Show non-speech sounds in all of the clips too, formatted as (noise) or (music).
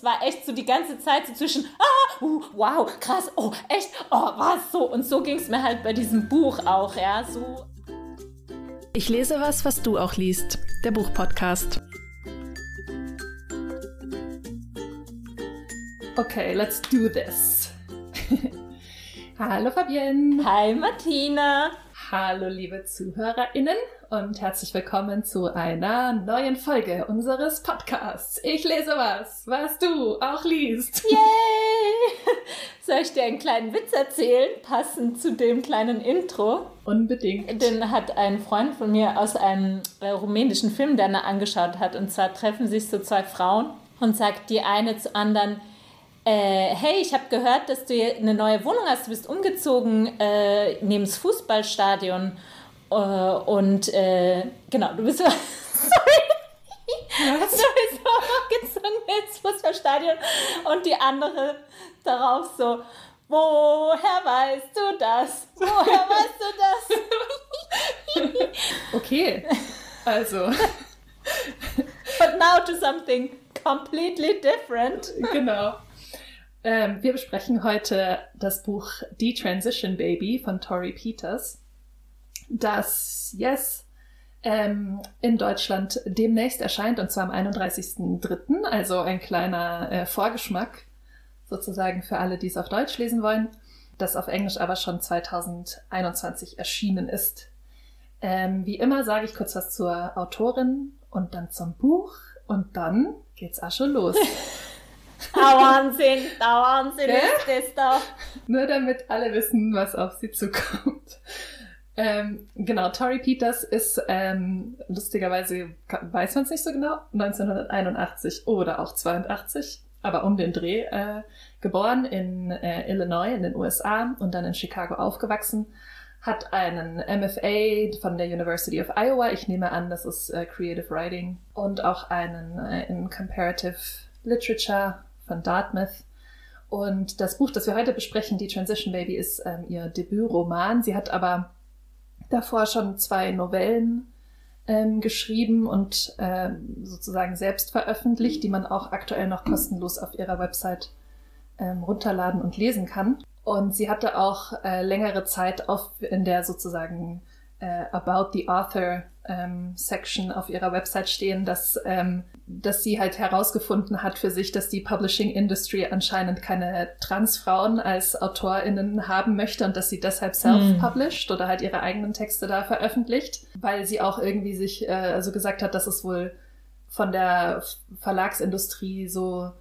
es war echt so die ganze Zeit so zwischen, ah, uh, wow, krass, oh, echt, oh, was so. Und so ging es mir halt bei diesem Buch auch, ja, so. Ich lese was, was du auch liest. Der Buchpodcast. Okay, let's do this. (laughs) Hallo Fabienne. Hi Martina. Hallo liebe ZuhörerInnen und herzlich willkommen zu einer neuen Folge unseres Podcasts. Ich lese was, was du auch liest. Yay! Soll ich dir einen kleinen Witz erzählen, passend zu dem kleinen Intro? Unbedingt. Den hat ein Freund von mir aus einem äh, rumänischen Film, den er angeschaut hat. Und zwar treffen sich so zwei Frauen und sagt die eine zur anderen, äh, hey, ich habe gehört, dass du eine neue Wohnung hast, du bist umgezogen äh, neben das Fußballstadion. Äh, und äh, genau, du bist so, (laughs) sorry. Was? Bist umgezogen ins Fußballstadion und die andere darauf so, woher weißt du das? Woher weißt du das? (laughs) okay, also. But now to something completely different. Genau. Ähm, wir besprechen heute das Buch The Transition Baby von Tori Peters, das Yes ähm, in Deutschland demnächst erscheint, und zwar am 31.03., also ein kleiner äh, Vorgeschmack sozusagen für alle, die es auf Deutsch lesen wollen, das auf Englisch aber schon 2021 erschienen ist. Ähm, wie immer sage ich kurz was zur Autorin und dann zum Buch und dann geht's auch schon los. (laughs) Ah, Wahnsinn, der Wahnsinn ist das da. Nur damit alle wissen, was auf sie zukommt. Ähm, genau, Tori Peters ist ähm, lustigerweise, weiß man es nicht so genau, 1981 oder auch 82, aber um den Dreh, äh, geboren in äh, Illinois in den USA und dann in Chicago aufgewachsen, hat einen MFA von der University of Iowa, ich nehme an, das ist äh, Creative Writing, und auch einen äh, in Comparative Literature von Dartmouth. Und das Buch, das wir heute besprechen, Die Transition Baby, ist ähm, ihr Debütroman. Sie hat aber davor schon zwei Novellen ähm, geschrieben und ähm, sozusagen selbst veröffentlicht, die man auch aktuell noch kostenlos auf ihrer Website ähm, runterladen und lesen kann. Und sie hatte auch äh, längere Zeit auf, in der sozusagen äh, About the Author ähm, Section auf ihrer Website stehen, dass, ähm, dass sie halt herausgefunden hat für sich, dass die Publishing Industry anscheinend keine Transfrauen als AutorInnen haben möchte und dass sie deshalb self-published mm. oder halt ihre eigenen Texte da veröffentlicht, weil sie auch irgendwie sich äh, also gesagt hat, dass es wohl von der Verlagsindustrie so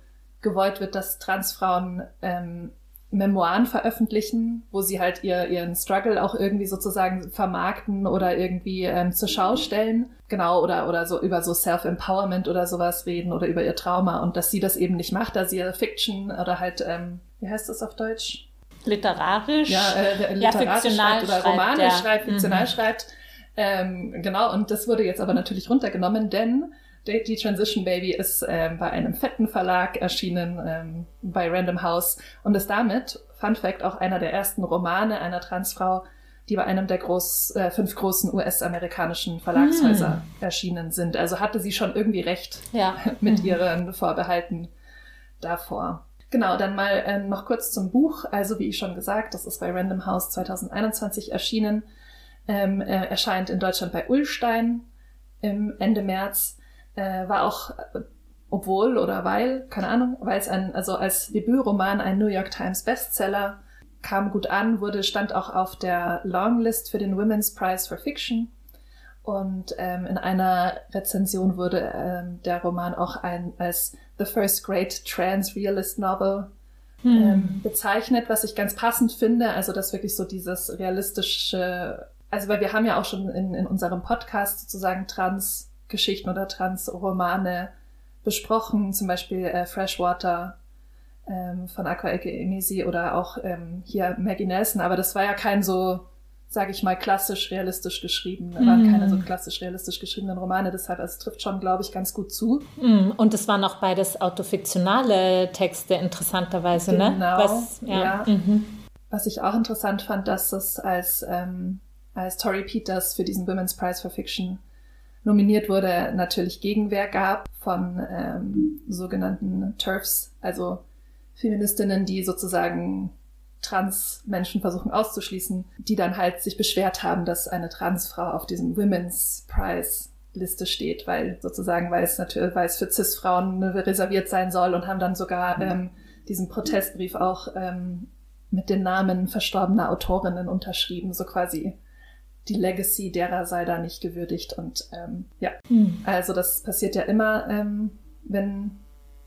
gewollt wird, dass Transfrauen ähm, Memoiren veröffentlichen, wo sie halt ihr, ihren Struggle auch irgendwie sozusagen vermarkten oder irgendwie ähm, zur Schau stellen. Genau, oder, oder so über so Self-Empowerment oder sowas reden oder über ihr Trauma und dass sie das eben nicht macht, da sie Fiction oder halt, ähm, wie heißt das auf Deutsch? Literarisch. Ja, äh, literarisch ja, schreibt oder Romane ja. schreibt, fiktional mhm. schreibt. Ähm, genau, und das wurde jetzt aber natürlich runtergenommen, denn die Transition Baby ist ähm, bei einem fetten Verlag erschienen, ähm, bei Random House und ist damit, Fun Fact, auch einer der ersten Romane einer Transfrau, die bei einem der groß, äh, fünf großen US-amerikanischen Verlagshäuser hm. erschienen sind. Also hatte sie schon irgendwie recht ja. (laughs) mit mhm. ihren Vorbehalten davor. Genau, dann mal äh, noch kurz zum Buch. Also wie ich schon gesagt, das ist bei Random House 2021 erschienen, ähm, äh, erscheint in Deutschland bei Ullstein im Ende März äh, war auch, obwohl oder weil, keine Ahnung, weil es ein, also als Debütroman ein New York Times Bestseller kam gut an, wurde, stand auch auf der Longlist für den Women's Prize for Fiction. Und ähm, in einer Rezension wurde ähm, der Roman auch ein, als The First Great Trans Realist Novel hm. ähm, bezeichnet, was ich ganz passend finde. Also, dass wirklich so dieses realistische, also weil wir haben ja auch schon in, in unserem Podcast sozusagen Trans Geschichten oder Transromane besprochen, zum Beispiel äh, Freshwater ähm, von Aqua Emisi oder auch ähm, hier Maggie Nelson, aber das war ja kein so, sage ich mal, klassisch realistisch geschrieben, mm. waren keine so klassisch realistisch geschriebenen Romane, deshalb also es trifft schon, glaube ich, ganz gut zu. Mm. Und es waren auch beides autofiktionale Texte interessanterweise, genau, ne? Was, ja. ja. Mhm. Was ich auch interessant fand, dass es als ähm, als Tori Peters für diesen Women's Prize for Fiction nominiert wurde, natürlich Gegenwehr gab von ähm, sogenannten TERFs, also Feministinnen, die sozusagen Trans-Menschen versuchen auszuschließen, die dann halt sich beschwert haben, dass eine Transfrau auf diesem Women's Prize Liste steht, weil sozusagen, weil es natürlich, weil es für Cis-Frauen reserviert sein soll und haben dann sogar mhm. ähm, diesen Protestbrief auch ähm, mit den Namen verstorbener Autorinnen unterschrieben, so quasi die Legacy derer sei da nicht gewürdigt und ähm, ja, mhm. also das passiert ja immer, ähm, wenn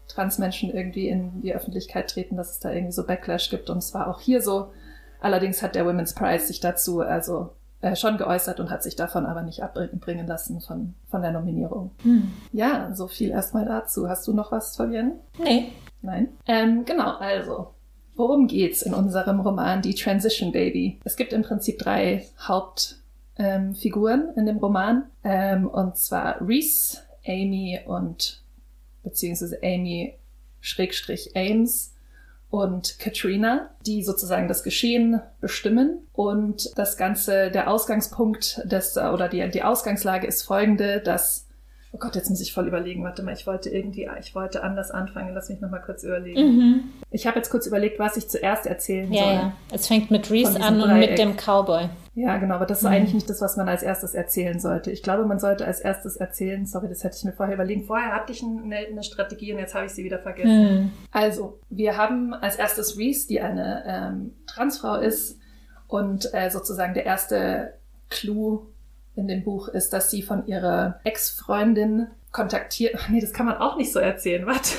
Transmenschen irgendwie in die Öffentlichkeit treten, dass es da irgendwie so Backlash gibt. Und zwar auch hier so. Allerdings hat der Women's Prize sich dazu also äh, schon geäußert und hat sich davon aber nicht abbringen lassen von, von der Nominierung. Hm. Ja, so viel erstmal dazu. Hast du noch was, Fabienne? Nee. Nein? Ähm, genau, also. Worum geht's in unserem Roman Die Transition Baby? Es gibt im Prinzip drei Hauptfiguren ähm, in dem Roman. Ähm, und zwar Reese, Amy und beziehungsweise Amy Schrägstrich Ames und Katrina, die sozusagen das Geschehen bestimmen. Und das Ganze, der Ausgangspunkt des, oder die, die Ausgangslage ist folgende, dass Oh Gott, jetzt muss ich voll überlegen. Warte mal, ich wollte irgendwie, ich wollte anders anfangen. Lass mich noch mal kurz überlegen. Mhm. Ich habe jetzt kurz überlegt, was ich zuerst erzählen ja, soll. Ja, es fängt mit Reese an und mit dem Cowboy. Ja, genau, aber das ist mhm. eigentlich nicht das, was man als erstes erzählen sollte. Ich glaube, man sollte als erstes erzählen, sorry, das hätte ich mir vorher überlegt. Vorher hatte ich eine, eine Strategie und jetzt habe ich sie wieder vergessen. Mhm. Also, wir haben als erstes Reese, die eine ähm, Transfrau ist und äh, sozusagen der erste Clou in dem Buch ist, dass sie von ihrer Ex-Freundin kontaktiert. Nee, das kann man auch nicht so erzählen. (laughs) Warte.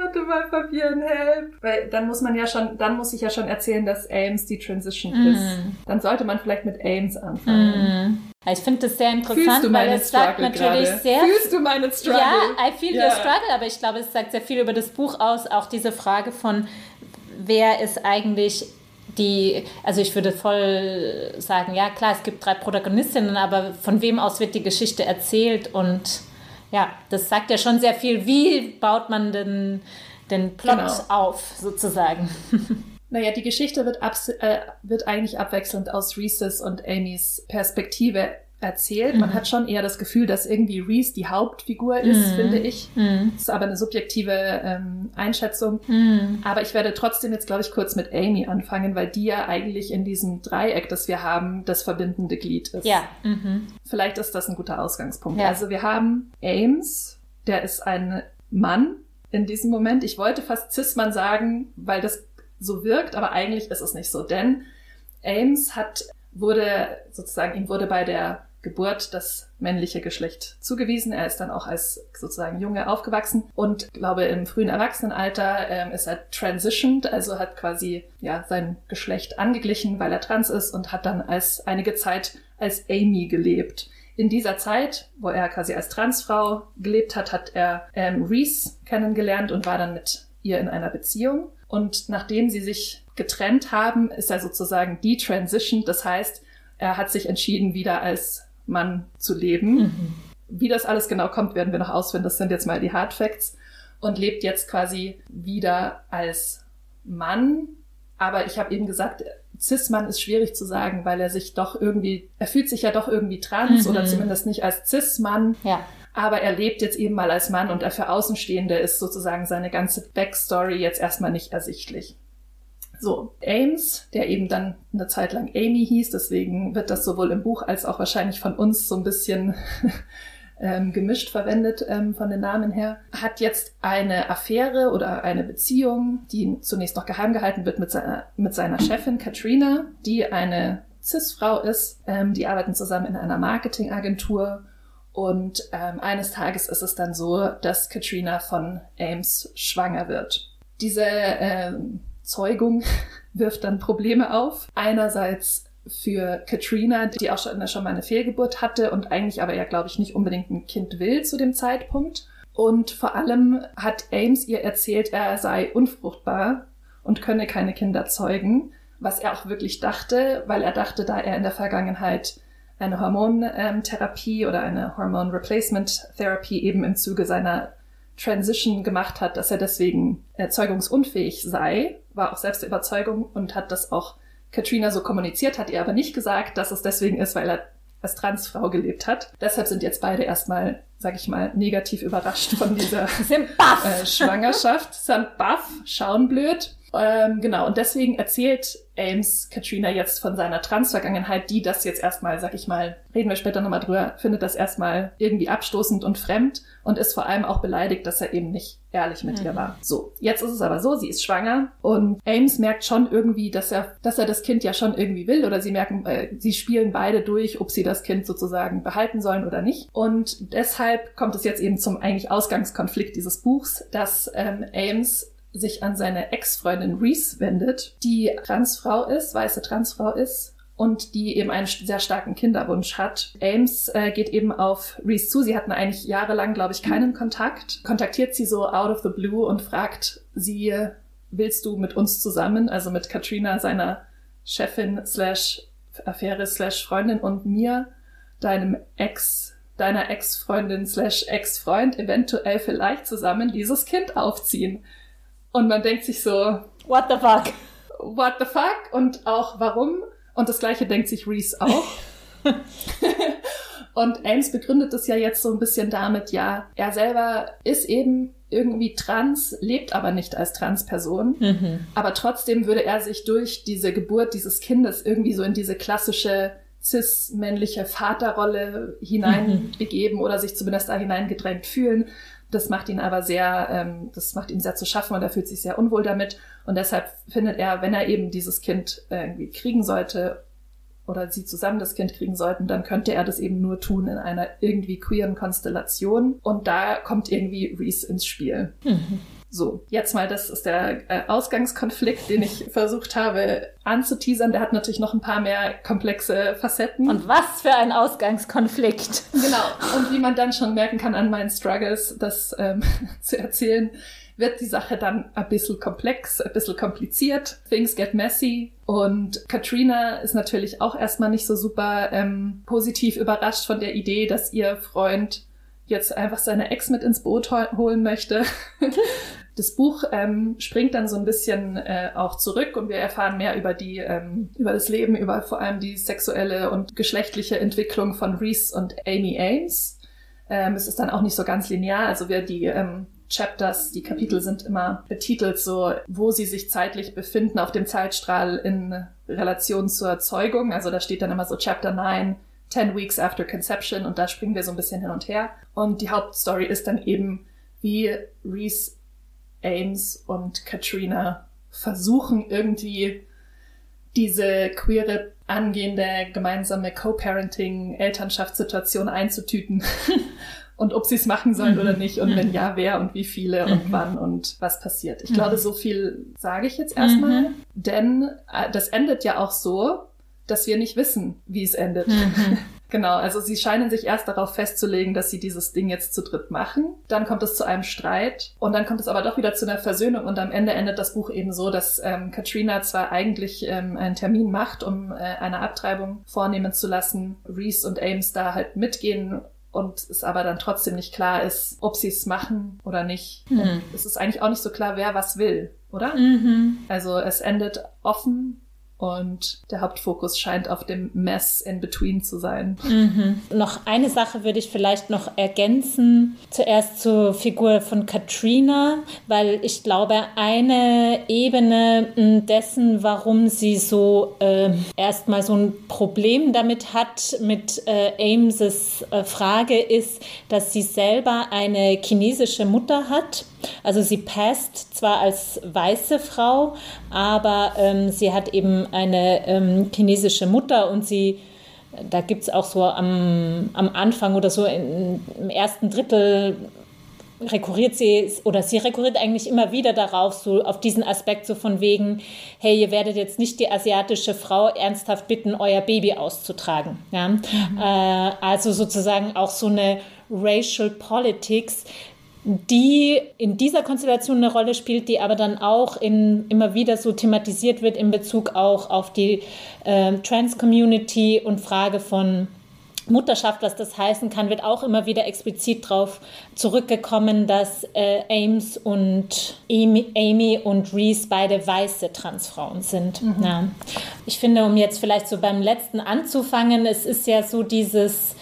Warte mal, Fabian, help. Weil dann muss man ja schon, dann muss ich ja schon erzählen, dass Ames die Transition mm. ist. Dann sollte man vielleicht mit Ames anfangen. Mm. Ich finde das sehr interessant, weil es sagt natürlich grade? sehr. Fühlst du meinen Struggle? Ja, I feel ja. the struggle, aber ich glaube, es sagt sehr viel über das Buch aus. Auch diese Frage von, wer ist eigentlich die, also ich würde voll sagen, ja klar, es gibt drei Protagonistinnen, aber von wem aus wird die Geschichte erzählt und ja, das sagt ja schon sehr viel, wie baut man den, den Plot genau. auf, sozusagen. (laughs) Naja, die Geschichte wird, äh, wird eigentlich abwechselnd aus Reese's und Amys Perspektive erzählt. Mhm. Man hat schon eher das Gefühl, dass irgendwie Reese die Hauptfigur ist, mhm. finde ich. Mhm. Das ist aber eine subjektive ähm, Einschätzung. Mhm. Aber ich werde trotzdem jetzt, glaube ich, kurz mit Amy anfangen, weil die ja eigentlich in diesem Dreieck, das wir haben, das verbindende Glied ist. Ja. Mhm. Vielleicht ist das ein guter Ausgangspunkt. Ja. Also wir haben Ames, der ist ein Mann in diesem Moment. Ich wollte fast Cis-Mann sagen, weil das so wirkt, aber eigentlich ist es nicht so, denn Ames hat wurde sozusagen ihm wurde bei der Geburt das männliche Geschlecht zugewiesen. Er ist dann auch als sozusagen Junge aufgewachsen und glaube im frühen Erwachsenenalter ähm, ist er transitioned, also hat quasi ja sein Geschlecht angeglichen, weil er trans ist und hat dann als einige Zeit als Amy gelebt. In dieser Zeit, wo er quasi als Transfrau gelebt hat, hat er ähm, Reese kennengelernt und war dann mit ihr in einer Beziehung. Und nachdem sie sich getrennt haben, ist er sozusagen detransitioned. Das heißt, er hat sich entschieden, wieder als Mann zu leben. Mhm. Wie das alles genau kommt, werden wir noch ausfinden. Das sind jetzt mal die Hard Facts. Und lebt jetzt quasi wieder als Mann. Aber ich habe eben gesagt, Cis-Mann ist schwierig zu sagen, weil er sich doch irgendwie, er fühlt sich ja doch irgendwie trans mhm. oder zumindest nicht als Cis-Mann. Ja. Aber er lebt jetzt eben mal als Mann und für Außenstehende ist sozusagen seine ganze Backstory jetzt erstmal nicht ersichtlich. So, Ames, der eben dann eine Zeit lang Amy hieß, deswegen wird das sowohl im Buch als auch wahrscheinlich von uns so ein bisschen (laughs) ähm, gemischt verwendet ähm, von den Namen her, hat jetzt eine Affäre oder eine Beziehung, die zunächst noch geheim gehalten wird mit seiner, mit seiner Chefin Katrina, die eine Cis-Frau ist. Ähm, die arbeiten zusammen in einer Marketingagentur und ähm, eines Tages ist es dann so, dass Katrina von Ames schwanger wird. Diese ähm, Zeugung (laughs) wirft dann Probleme auf. Einerseits für Katrina, die auch schon, schon mal eine Fehlgeburt hatte und eigentlich aber ja, glaube ich, nicht unbedingt ein Kind will zu dem Zeitpunkt. Und vor allem hat Ames ihr erzählt, er sei unfruchtbar und könne keine Kinder zeugen, was er auch wirklich dachte, weil er dachte, da er in der Vergangenheit eine Hormontherapie oder eine Hormone Replacement Therapy eben im Zuge seiner Transition gemacht hat, dass er deswegen erzeugungsunfähig sei, war auch selbst der Überzeugung und hat das auch Katrina so kommuniziert, hat ihr aber nicht gesagt, dass es deswegen ist, weil er als Transfrau gelebt hat. Deshalb sind jetzt beide erstmal, sag ich mal, negativ überrascht von dieser (laughs) äh, Schwangerschaft. Sind baff, schauen blöd. Ähm, genau, und deswegen erzählt Ames Katrina jetzt von seiner Transvergangenheit, die das jetzt erstmal, sag ich mal, reden wir später nochmal drüber, findet das erstmal irgendwie abstoßend und fremd und ist vor allem auch beleidigt, dass er eben nicht ehrlich mit mhm. ihr war. So, jetzt ist es aber so, sie ist schwanger und Ames merkt schon irgendwie, dass er, dass er das Kind ja schon irgendwie will oder sie merken, äh, sie spielen beide durch, ob sie das Kind sozusagen behalten sollen oder nicht. Und deshalb kommt es jetzt eben zum eigentlich Ausgangskonflikt dieses Buchs, dass ähm, Ames sich an seine Ex-Freundin Reese wendet, die Transfrau ist, weiße Transfrau ist und die eben einen sehr starken Kinderwunsch hat. Ames äh, geht eben auf Reese zu. Sie hatten eigentlich jahrelang, glaube ich, keinen Kontakt. Kontaktiert sie so out of the blue und fragt sie, willst du mit uns zusammen, also mit Katrina, seiner Chefin slash Affäre slash Freundin und mir, deinem Ex, deiner Ex-Freundin slash Ex-Freund eventuell vielleicht zusammen dieses Kind aufziehen. Und man denkt sich so, what the fuck? What the fuck? Und auch warum? Und das gleiche denkt sich Reese auch. (laughs) und Ames begründet es ja jetzt so ein bisschen damit, ja, er selber ist eben irgendwie trans, lebt aber nicht als Transperson. Mhm. Aber trotzdem würde er sich durch diese Geburt dieses Kindes irgendwie so in diese klassische cis-männliche Vaterrolle hineinbegeben mhm. oder sich zumindest da hineingedrängt fühlen. Das macht ihn aber sehr, ähm, das macht ihn sehr zu schaffen und er fühlt sich sehr unwohl damit. Und deshalb findet er, wenn er eben dieses Kind äh, irgendwie kriegen sollte oder sie zusammen das Kind kriegen sollten, dann könnte er das eben nur tun in einer irgendwie queeren Konstellation. Und da kommt irgendwie Reese ins Spiel. Mhm. So, jetzt mal, das ist der äh, Ausgangskonflikt, den ich versucht habe anzuteasern. Der hat natürlich noch ein paar mehr komplexe Facetten. Und was für ein Ausgangskonflikt. Genau. Und wie man dann schon merken kann an meinen Struggles, das ähm, (laughs) zu erzählen, wird die Sache dann ein bisschen komplex, ein bisschen kompliziert. Things get messy. Und Katrina ist natürlich auch erstmal nicht so super ähm, positiv überrascht von der Idee, dass ihr Freund jetzt einfach seine Ex mit ins Boot holen möchte. (laughs) Das Buch ähm, springt dann so ein bisschen äh, auch zurück und wir erfahren mehr über die, ähm, über das Leben, über vor allem die sexuelle und geschlechtliche Entwicklung von Reese und Amy Ames. Ähm, es ist dann auch nicht so ganz linear, also wir die ähm, Chapters, die Kapitel sind immer betitelt so, wo sie sich zeitlich befinden auf dem Zeitstrahl in Relation zur Zeugung. Also da steht dann immer so Chapter 9, 10 Weeks After Conception und da springen wir so ein bisschen hin und her. Und die Hauptstory ist dann eben, wie Reese, Ames und Katrina versuchen irgendwie diese queere angehende gemeinsame Co-Parenting-Elternschaftssituation einzutüten (laughs) und ob sie es machen sollen oder nicht und wenn ja, wer und wie viele und wann und was passiert. Ich glaube, so viel sage ich jetzt erstmal, mhm. denn äh, das endet ja auch so, dass wir nicht wissen, wie es endet. Mhm. (laughs) genau, also sie scheinen sich erst darauf festzulegen, dass sie dieses Ding jetzt zu dritt machen. Dann kommt es zu einem Streit und dann kommt es aber doch wieder zu einer Versöhnung und am Ende endet das Buch eben so, dass ähm, Katrina zwar eigentlich ähm, einen Termin macht, um äh, eine Abtreibung vornehmen zu lassen, Reese und Ames da halt mitgehen und es aber dann trotzdem nicht klar ist, ob sie es machen oder nicht. Mhm. Es ist eigentlich auch nicht so klar, wer was will, oder? Mhm. Also es endet offen und der Hauptfokus scheint auf dem Mess in Between zu sein. Mhm. Noch eine Sache würde ich vielleicht noch ergänzen. Zuerst zur Figur von Katrina, weil ich glaube, eine Ebene dessen, warum sie so äh, erstmal so ein Problem damit hat, mit äh, Ames' äh, Frage ist, dass sie selber eine chinesische Mutter hat also sie passt zwar als weiße Frau, aber ähm, sie hat eben eine ähm, chinesische Mutter und sie, da gibt es auch so am, am Anfang oder so in, im ersten Drittel rekurriert sie oder sie rekurriert eigentlich immer wieder darauf, so auf diesen Aspekt so von wegen, hey, ihr werdet jetzt nicht die asiatische Frau ernsthaft bitten, euer Baby auszutragen. Ja? Mhm. Äh, also sozusagen auch so eine Racial Politics, die in dieser Konstellation eine Rolle spielt, die aber dann auch in, immer wieder so thematisiert wird in Bezug auch auf die äh, Trans-Community und Frage von Mutterschaft, was das heißen kann, wird auch immer wieder explizit darauf zurückgekommen, dass äh, Ames und Amy, Amy, und Reese beide weiße Transfrauen sind. Mhm. Ja. Ich finde, um jetzt vielleicht so beim letzten anzufangen, es ist ja so dieses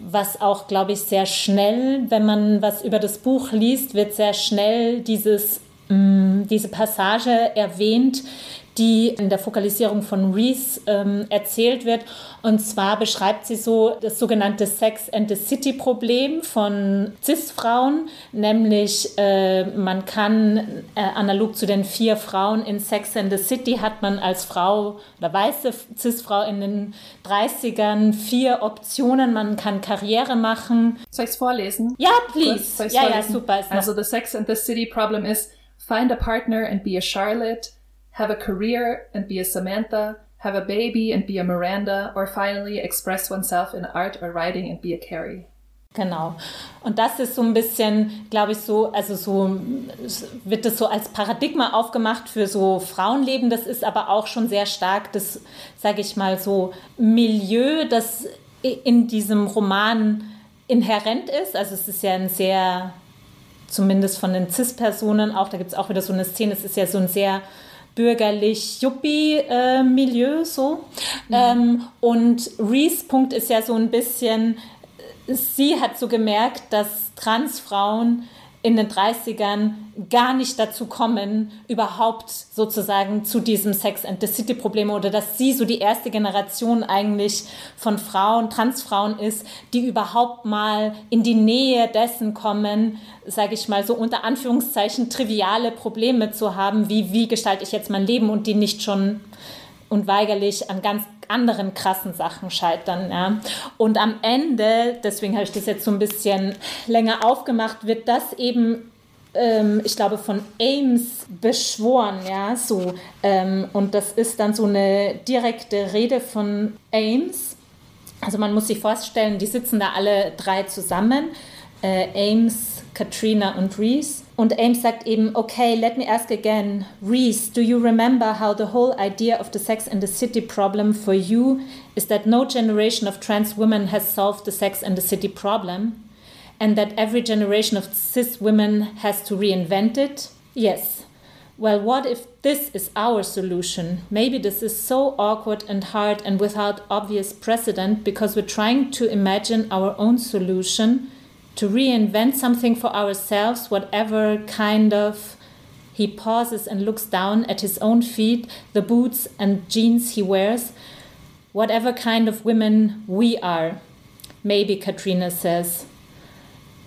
was auch, glaube ich, sehr schnell, wenn man was über das Buch liest, wird sehr schnell dieses, mh, mm, diese Passage erwähnt, die in der Fokalisierung von Reese ähm, erzählt wird. Und zwar beschreibt sie so das sogenannte Sex and the City Problem von CIS-Frauen, nämlich äh, man kann äh, analog zu den vier Frauen in Sex and the City hat man als Frau oder weiße CIS-Frau in den 30ern vier Optionen. Man kann Karriere machen. Soll ich es vorlesen? Ja, please. Ja, ja, super. Also the Sex and the City Problem is find a partner and be a Charlotte. Have a career and be a Samantha, have a baby and be a Miranda, or finally express oneself in art or writing and be a Carrie. Genau. Und das ist so ein bisschen, glaube ich, so, also so wird das so als Paradigma aufgemacht für so Frauenleben. Das ist aber auch schon sehr stark das, sage ich mal, so Milieu, das in diesem Roman inhärent ist. Also es ist ja ein sehr, zumindest von den CIS-Personen auch, da gibt es auch wieder so eine Szene, es ist ja so ein sehr bürgerlich-Yuppie-Milieu so. Mhm. Ähm, und Reese Punkt ist ja so ein bisschen, sie hat so gemerkt, dass Transfrauen in den 30ern gar nicht dazu kommen, überhaupt sozusagen zu diesem Sex and the City Problem oder dass sie so die erste Generation eigentlich von Frauen, Transfrauen ist, die überhaupt mal in die Nähe dessen kommen, sage ich mal so unter Anführungszeichen triviale Probleme zu haben, wie wie gestalte ich jetzt mein Leben und die nicht schon unweigerlich an ganz anderen krassen Sachen scheitern. Ja. Und am Ende, deswegen habe ich das jetzt so ein bisschen länger aufgemacht, wird das eben ähm, ich glaube, von Ames beschworen, ja, so. Ähm, und das ist dann so eine direkte Rede von Ames. Also man muss sich vorstellen, die sitzen da alle drei zusammen, äh, Ames, Katrina und Reese. Und Ames sagt eben, okay, let me ask again, Reese, do you remember how the whole idea of the Sex and the City problem for you is that no generation of trans women has solved the Sex and the City problem, and that every generation of cis women has to reinvent it? Yes. Well, what if this is our solution? Maybe this is so awkward and hard and without obvious precedent because we're trying to imagine our own solution to reinvent something for ourselves, whatever kind of. He pauses and looks down at his own feet, the boots and jeans he wears, whatever kind of women we are. Maybe, Katrina says.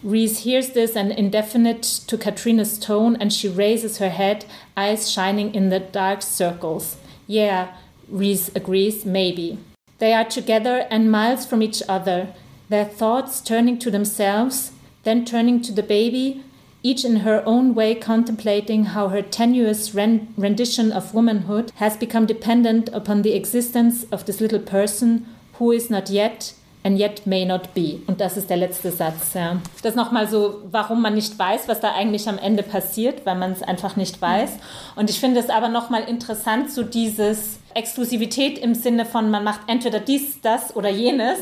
Reese hears this and indefinite to Katrina's tone, and she raises her head, eyes shining in the dark circles. Yeah, Reese agrees, maybe. They are together and miles from each other their thoughts turning to themselves, then turning to the baby, each in her own way contemplating how her tenuous rendition of womanhood has become dependent upon the existence of this little person who is not yet and yet may not be. Und das ist der letzte Satz. Ja. Das nochmal so, warum man nicht weiß, was da eigentlich am Ende passiert, weil man es einfach nicht weiß. Und ich finde es aber nochmal interessant, so dieses Exklusivität im Sinne von, man macht entweder dies, das oder jenes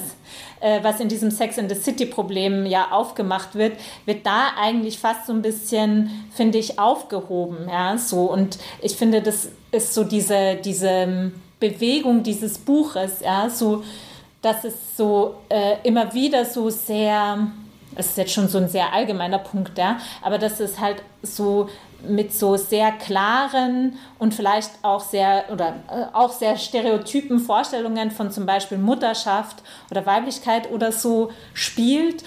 äh, was in diesem Sex in the City Problem ja aufgemacht wird, wird da eigentlich fast so ein bisschen, finde ich, aufgehoben. Ja, so. Und ich finde, das ist so diese, diese Bewegung dieses Buches, ja, so, dass es so äh, immer wieder so sehr, es ist jetzt schon so ein sehr allgemeiner Punkt, ja, aber dass es halt so mit so sehr klaren und vielleicht auch sehr oder äh, auch sehr stereotypen Vorstellungen von zum Beispiel Mutterschaft oder Weiblichkeit oder so spielt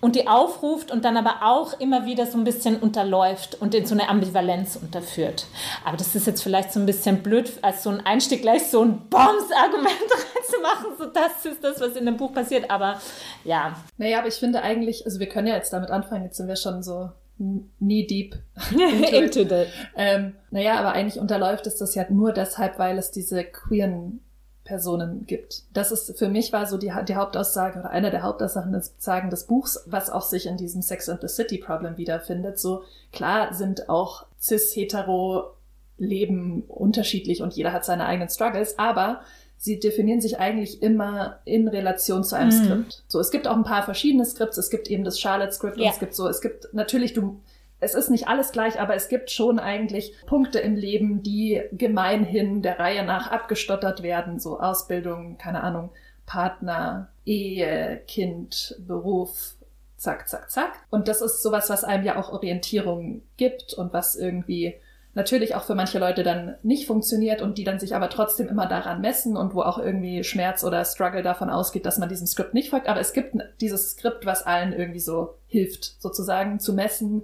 und die aufruft und dann aber auch immer wieder so ein bisschen unterläuft und in so eine Ambivalenz unterführt. Aber das ist jetzt vielleicht so ein bisschen blöd, als so ein Einstieg gleich so ein Bombs-Argument (laughs) reinzumachen. So, das ist das, was in dem Buch passiert. Aber ja. Naja, aber ich finde eigentlich, also wir können ja jetzt damit anfangen, jetzt sind wir schon so knee deep (laughs) into, into. Ähm, naja, aber eigentlich unterläuft es das ja nur deshalb, weil es diese queeren Personen gibt. Das ist für mich war so die, die Hauptaussage oder einer der Hauptaussagen des, Sagen des Buchs, was auch sich in diesem Sex and the City Problem wiederfindet. So klar sind auch cis hetero Leben unterschiedlich und jeder hat seine eigenen Struggles, aber sie definieren sich eigentlich immer in Relation zu einem Mhm. Skript. So, es gibt auch ein paar verschiedene Skripts. Es gibt eben das Charlotte-Skript Ja. und es gibt so, es gibt natürlich, du, es ist nicht alles gleich, aber es gibt schon eigentlich Punkte im Leben, die gemeinhin der Reihe nach abgestottert werden. So Ausbildung, keine Ahnung, Partner, Ehe, Kind, Beruf, zack, zack, zack. Und das ist sowas, was einem ja auch Orientierung gibt und was irgendwie natürlich auch für manche Leute dann nicht funktioniert und die dann sich aber trotzdem immer daran messen und wo auch irgendwie Schmerz oder Struggle davon ausgeht, dass man diesem Skript nicht folgt. Aber es gibt dieses Skript, was allen irgendwie so hilft, sozusagen zu messen,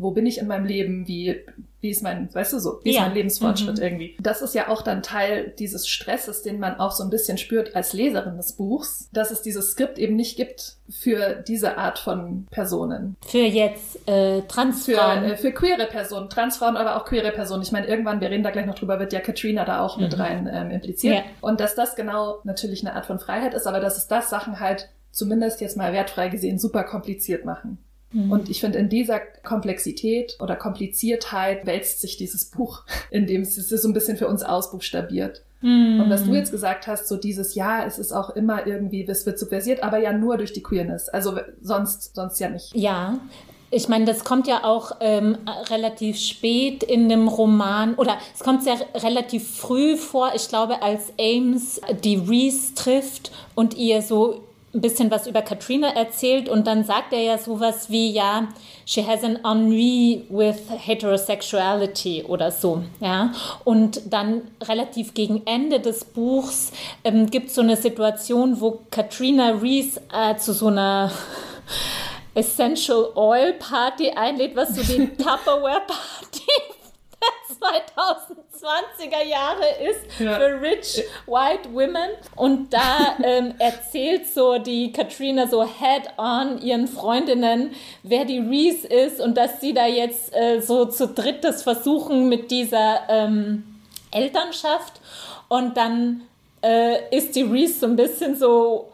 wo bin ich in meinem Leben, wie, wie ist mein, weißt du so, wie ist Ja. mein Lebensfortschritt Mhm. irgendwie. Das ist ja auch dann Teil dieses Stresses, den man auch so ein bisschen spürt als Leserin des Buchs, dass es dieses Skript eben nicht gibt für diese Art von Personen. Für jetzt äh, Für, Transfrauen. äh, für queere Personen, Transfrauen, aber auch queere Personen. Ich meine, irgendwann, wir reden da gleich noch drüber, wird ja Katrina da auch mit Mhm. rein ähm, impliziert. Ja. Und dass das genau natürlich eine Art von Freiheit ist, aber dass es das Sachen halt zumindest jetzt mal wertfrei gesehen super kompliziert machen. Mhm. Und ich finde, in dieser Komplexität oder Kompliziertheit wälzt sich dieses Buch, (laughs) indem es es so ein bisschen für uns ausbuchstabiert. Mhm. Und was du jetzt gesagt hast, so dieses Ja, es ist auch immer irgendwie, es wird subversiert, aber ja nur durch die Queerness. Also sonst, sonst ja nicht. Ja, ich meine, das kommt ja auch ähm, relativ spät in dem Roman oder es kommt sehr relativ früh vor. Ich glaube, als Ames die Reese trifft und ihr so ein bisschen was über Katrina erzählt und dann sagt er ja sowas wie, ja, she has an ennui with heterosexuality oder so, ja. Und dann relativ gegen Ende des Buchs ähm, gibt es so eine Situation, wo Katrina Reese äh, zu so einer (laughs) Essential Oil Party einlädt, was so die (laughs) Tupperware Party 2020er Jahre ist Ja. für rich white women. Und da (laughs) ähm, erzählt so die Katrina so head on ihren Freundinnen, wer die Reese ist und dass sie da jetzt äh, so zu dritt das versuchen mit dieser ähm, Elternschaft. Und dann äh, ist die Reese so ein bisschen so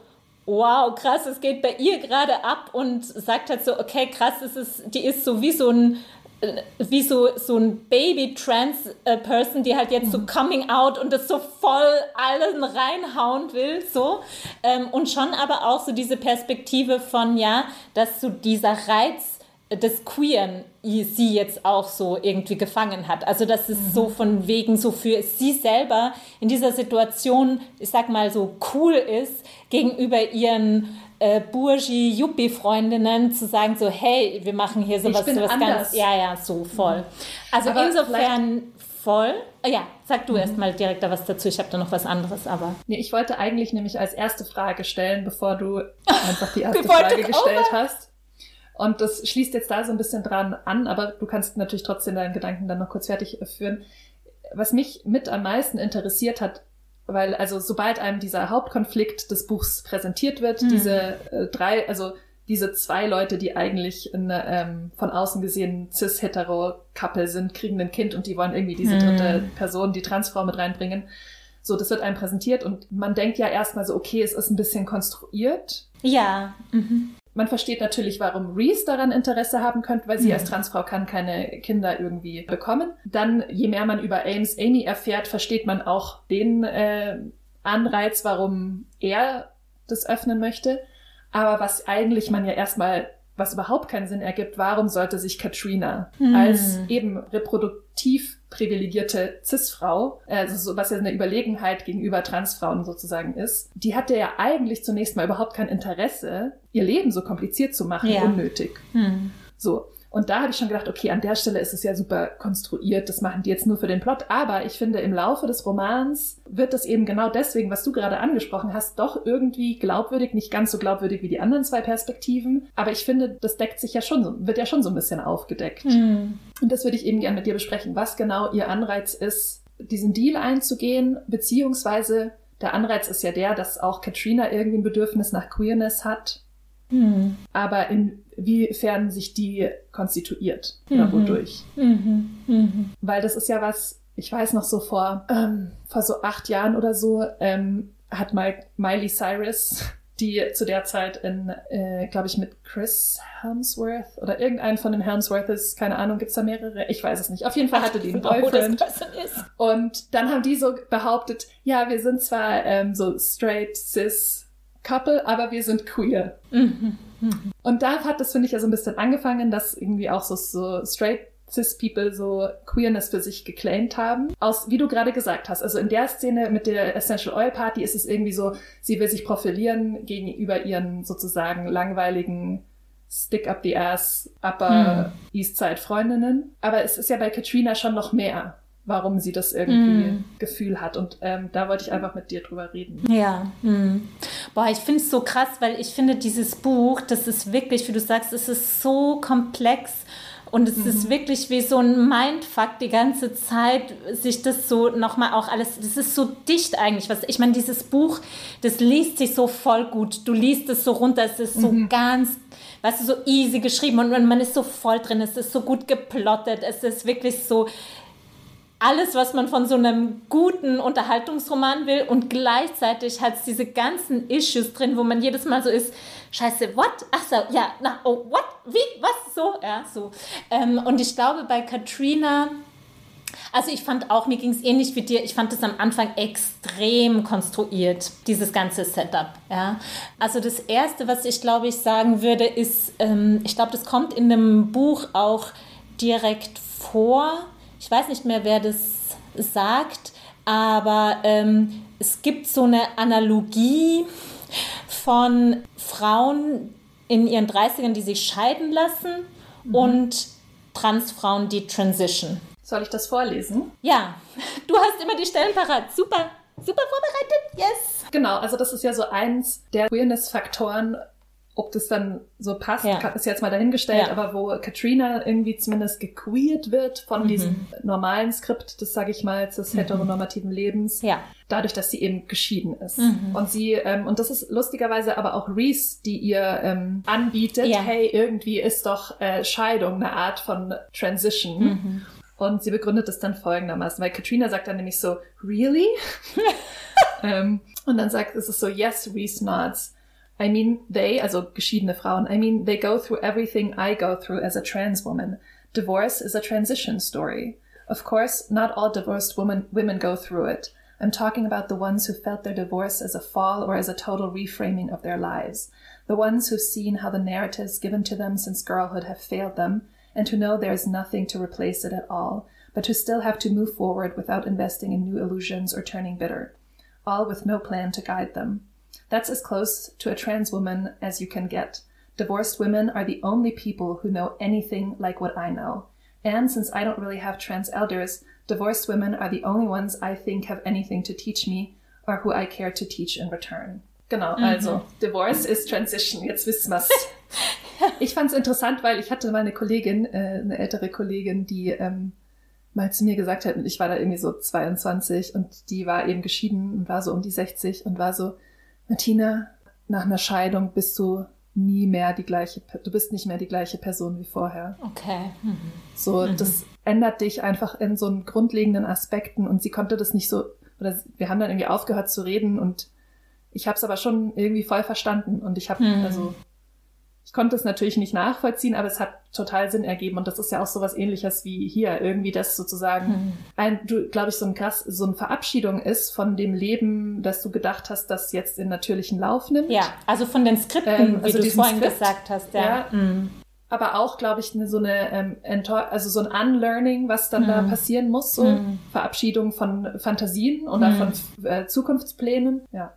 wow, krass, es geht bei ihr gerade ab und sagt halt so, okay, krass, es ist, die ist so wie so ein wie so, so ein Baby-Trans-Person, die halt jetzt so coming out und das so voll allen reinhauen will, so. Ähm, und schon aber auch so diese Perspektive von, ja, dass so dieser Reiz des Queeren sie jetzt auch so irgendwie gefangen hat. Also dass es so von wegen so für sie selber in dieser Situation, ich sag mal so cool ist, gegenüber ihren äh, Burgi-Yuppie-Freundinnen zu sagen so, hey, wir machen hier sowas, sowas anders. ganz, ja, ja, so voll. Also Aber insofern voll. Äh, Ja, sag du erst mal direkt da was dazu. Ich habe da noch was anderes, aber Nee, ich wollte eigentlich nämlich als erste Frage stellen, bevor du (laughs) einfach die erste Frage gestellt over- hast. Und das schließt jetzt da so ein bisschen dran an, aber du kannst natürlich trotzdem deinen Gedanken dann noch kurz fertig führen. Was mich mit am meisten interessiert hat, weil also sobald einem dieser Hauptkonflikt des Buchs präsentiert wird, Mhm. diese äh, drei, also diese zwei Leute, die eigentlich eine, ähm, von außen gesehen cis-hetero-Couple sind, kriegen ein Kind und die wollen irgendwie diese Mhm. dritte Person, die Transfrau mit reinbringen. So, das wird einem präsentiert und man denkt ja erstmal so, okay, es ist ein bisschen konstruiert. ja. Mhm. Man versteht natürlich, warum Reese daran Interesse haben könnte, weil sie Mhm. als Transfrau kann keine Kinder irgendwie bekommen. Dann, je mehr man über Ames Amy erfährt, versteht man auch den äh, Anreiz, warum er das öffnen möchte. Aber was eigentlich man ja erstmal, was überhaupt keinen Sinn ergibt, warum sollte sich Katrina Mhm. als eben reproduktiv privilegierte Cis-Frau, also so, was ja eine Überlegenheit gegenüber Transfrauen sozusagen ist, die hatte ja eigentlich zunächst mal überhaupt kein Interesse, ihr Leben so kompliziert zu machen, Ja. unnötig. Hm. So. Und da habe ich schon gedacht, okay, an der Stelle ist es ja super konstruiert, das machen die jetzt nur für den Plot. Aber ich finde, im Laufe des Romans wird es eben genau deswegen, was du gerade angesprochen hast, doch irgendwie glaubwürdig, nicht ganz so glaubwürdig wie die anderen zwei Perspektiven. Aber ich finde, das deckt sich ja schon, so- wird ja schon so ein bisschen aufgedeckt. Hm. Und das würde ich eben gerne mit dir besprechen, was genau ihr Anreiz ist, diesen Deal einzugehen, beziehungsweise der Anreiz ist ja der, dass auch Katrina irgendwie ein Bedürfnis nach Queerness hat, Hm. aber inwiefern sich die konstituiert oder Mhm. wodurch. Mhm. Mhm. Weil das ist ja was, ich weiß noch so vor, ähm, vor so acht Jahren oder so, ähm, hat Miley Cyrus die zu der Zeit in, äh, glaube ich, mit Chris Helmsworth oder irgendeinen von den Helmsworths, keine Ahnung, gibt's da mehrere? Ich weiß es nicht. Auf jeden Fall hatte die einen Boyfriend. Und dann haben die so behauptet, ja, wir sind zwar ähm, so straight, cis Couple, aber wir sind queer. Mhm. Mhm. Und da hat das, finde ich, ja so ein bisschen angefangen, dass irgendwie auch so, so straight Cis-People so Queerness für sich geclaimed haben. Aus, wie du gerade gesagt hast, also in der Szene mit der Essential Oil Party ist es irgendwie so, sie will sich profilieren gegenüber ihren sozusagen langweiligen Stick up the ass Upper hm. East Side Freundinnen. Aber es ist ja bei Katrina schon noch mehr warum sie das irgendwie mm. Gefühl hat. Und ähm, da wollte ich einfach mit dir drüber reden. Ja. Mm. Boah, ich finde es so krass, weil ich finde, dieses Buch, das ist wirklich, wie du sagst, es ist so komplex und es mhm. ist wirklich wie so ein Mindfuck die ganze Zeit, sich das so nochmal auch alles, das ist so dicht eigentlich. Was, ich meine, dieses Buch, das liest sich so voll gut. Du liest es so runter, es ist so mhm. ganz, weißt du, so easy geschrieben und man ist so voll drin, es ist so gut geplottet, es ist wirklich so, alles, was man von so einem guten Unterhaltungsroman will und gleichzeitig hat es diese ganzen Issues drin, wo man jedes Mal so ist, scheiße, what? Ach so, ja, na, oh, what? Wie? Was? So? Ja, so. Ähm, und ich glaube, bei Katrina, also ich fand auch, mir ging es ähnlich wie dir, ich fand es am Anfang extrem konstruiert, dieses ganze Setup. Ja? Also das Erste, was ich glaube ich sagen würde, ist, ähm, ich glaube, das kommt in dem Buch auch direkt vor, ich weiß nicht mehr, wer das sagt, aber ähm, es gibt so eine Analogie von Frauen in ihren 30ern, die sich scheiden lassen mhm. und Transfrauen, die transition. Soll ich das vorlesen? Ja, du hast immer die Stellen parat. Super, super vorbereitet. Yes. Genau, also das ist ja so eins der Queerness-Faktoren, ob das dann so passt, ja. ist jetzt mal dahingestellt, ja. aber wo Katrina irgendwie zumindest gequeert wird von mhm. diesem normalen Skript des, sage ich mal, des mhm. heteronormativen Lebens, ja. dadurch, dass sie eben geschieden ist. Mhm. Und sie, ähm, und das ist lustigerweise aber auch Reese, die ihr ähm, anbietet, hey, irgendwie ist doch äh, Scheidung eine Art von Transition. Mhm. Und sie begründet es dann folgendermaßen, weil Katrina sagt dann nämlich so, really? (laughs) (laughs) ähm, und dann sagt es ist so, yes, Reese nods. I mean, they, also geschiedene Frauen, I mean, they go through everything I go through as a trans woman. Divorce is a transition story. Of course, not all divorced women, women go through it. I'm talking about the ones who felt their divorce as a fall or as a total reframing of their lives. The ones who've seen how the narratives given to them since girlhood have failed them, and who know there is nothing to replace it at all, but who still have to move forward without investing in new illusions or turning bitter. All with no plan to guide them. That's as close to a trans woman as you can get. Divorced women are the only people who know anything like what I know. And since I don't really have trans elders, divorced women are the only ones I think have anything to teach me or who I care to teach in return. Genau, mhm. also Divorce ist Transition, jetzt wissen wir's. (laughs) ich fand's interessant, weil ich hatte meine Kollegin, äh, eine ältere Kollegin, die ähm, mal zu mir gesagt hat, ich war da irgendwie so 22 und die war eben geschieden und war so um die 60 und war so, Martina, nach einer Scheidung bist du nie mehr die gleiche, du bist nicht mehr die gleiche Person wie vorher. Okay. Mhm. So, mhm. das ändert dich einfach in so einen grundlegenden Aspekten und sie konnte das nicht so, oder wir haben dann irgendwie aufgehört zu reden und ich habe es aber schon irgendwie voll verstanden und ich habe, mhm. also ich konnte es natürlich nicht nachvollziehen, aber es hat total Sinn ergeben. Und das ist ja auch so was ähnliches wie hier. Irgendwie das sozusagen hm. ein, du, glaube ich, so ein krass, so eine Verabschiedung ist von dem Leben, das du gedacht hast, das jetzt in natürlichen Lauf nimmt. Ja, also von den Skripten, ähm, also wie du vorhin Skript, gesagt hast, ja. ja mhm. Aber auch, glaube ich, eine, so eine, ähm, also so ein Unlearning, was dann mhm. da passieren muss, so mhm. Verabschiedung von Fantasien oder von äh, Zukunftsplänen. Ja.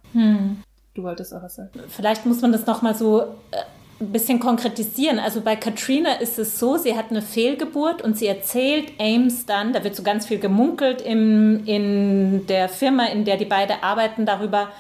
Du wolltest auch was sagen. Vielleicht muss man das nochmal so äh, ein bisschen konkretisieren. Also bei Katrina ist es so, sie hat eine Fehlgeburt und sie erzählt Ames dann, da wird so ganz viel gemunkelt im, in der Firma, in der die beiden arbeiten, darüber,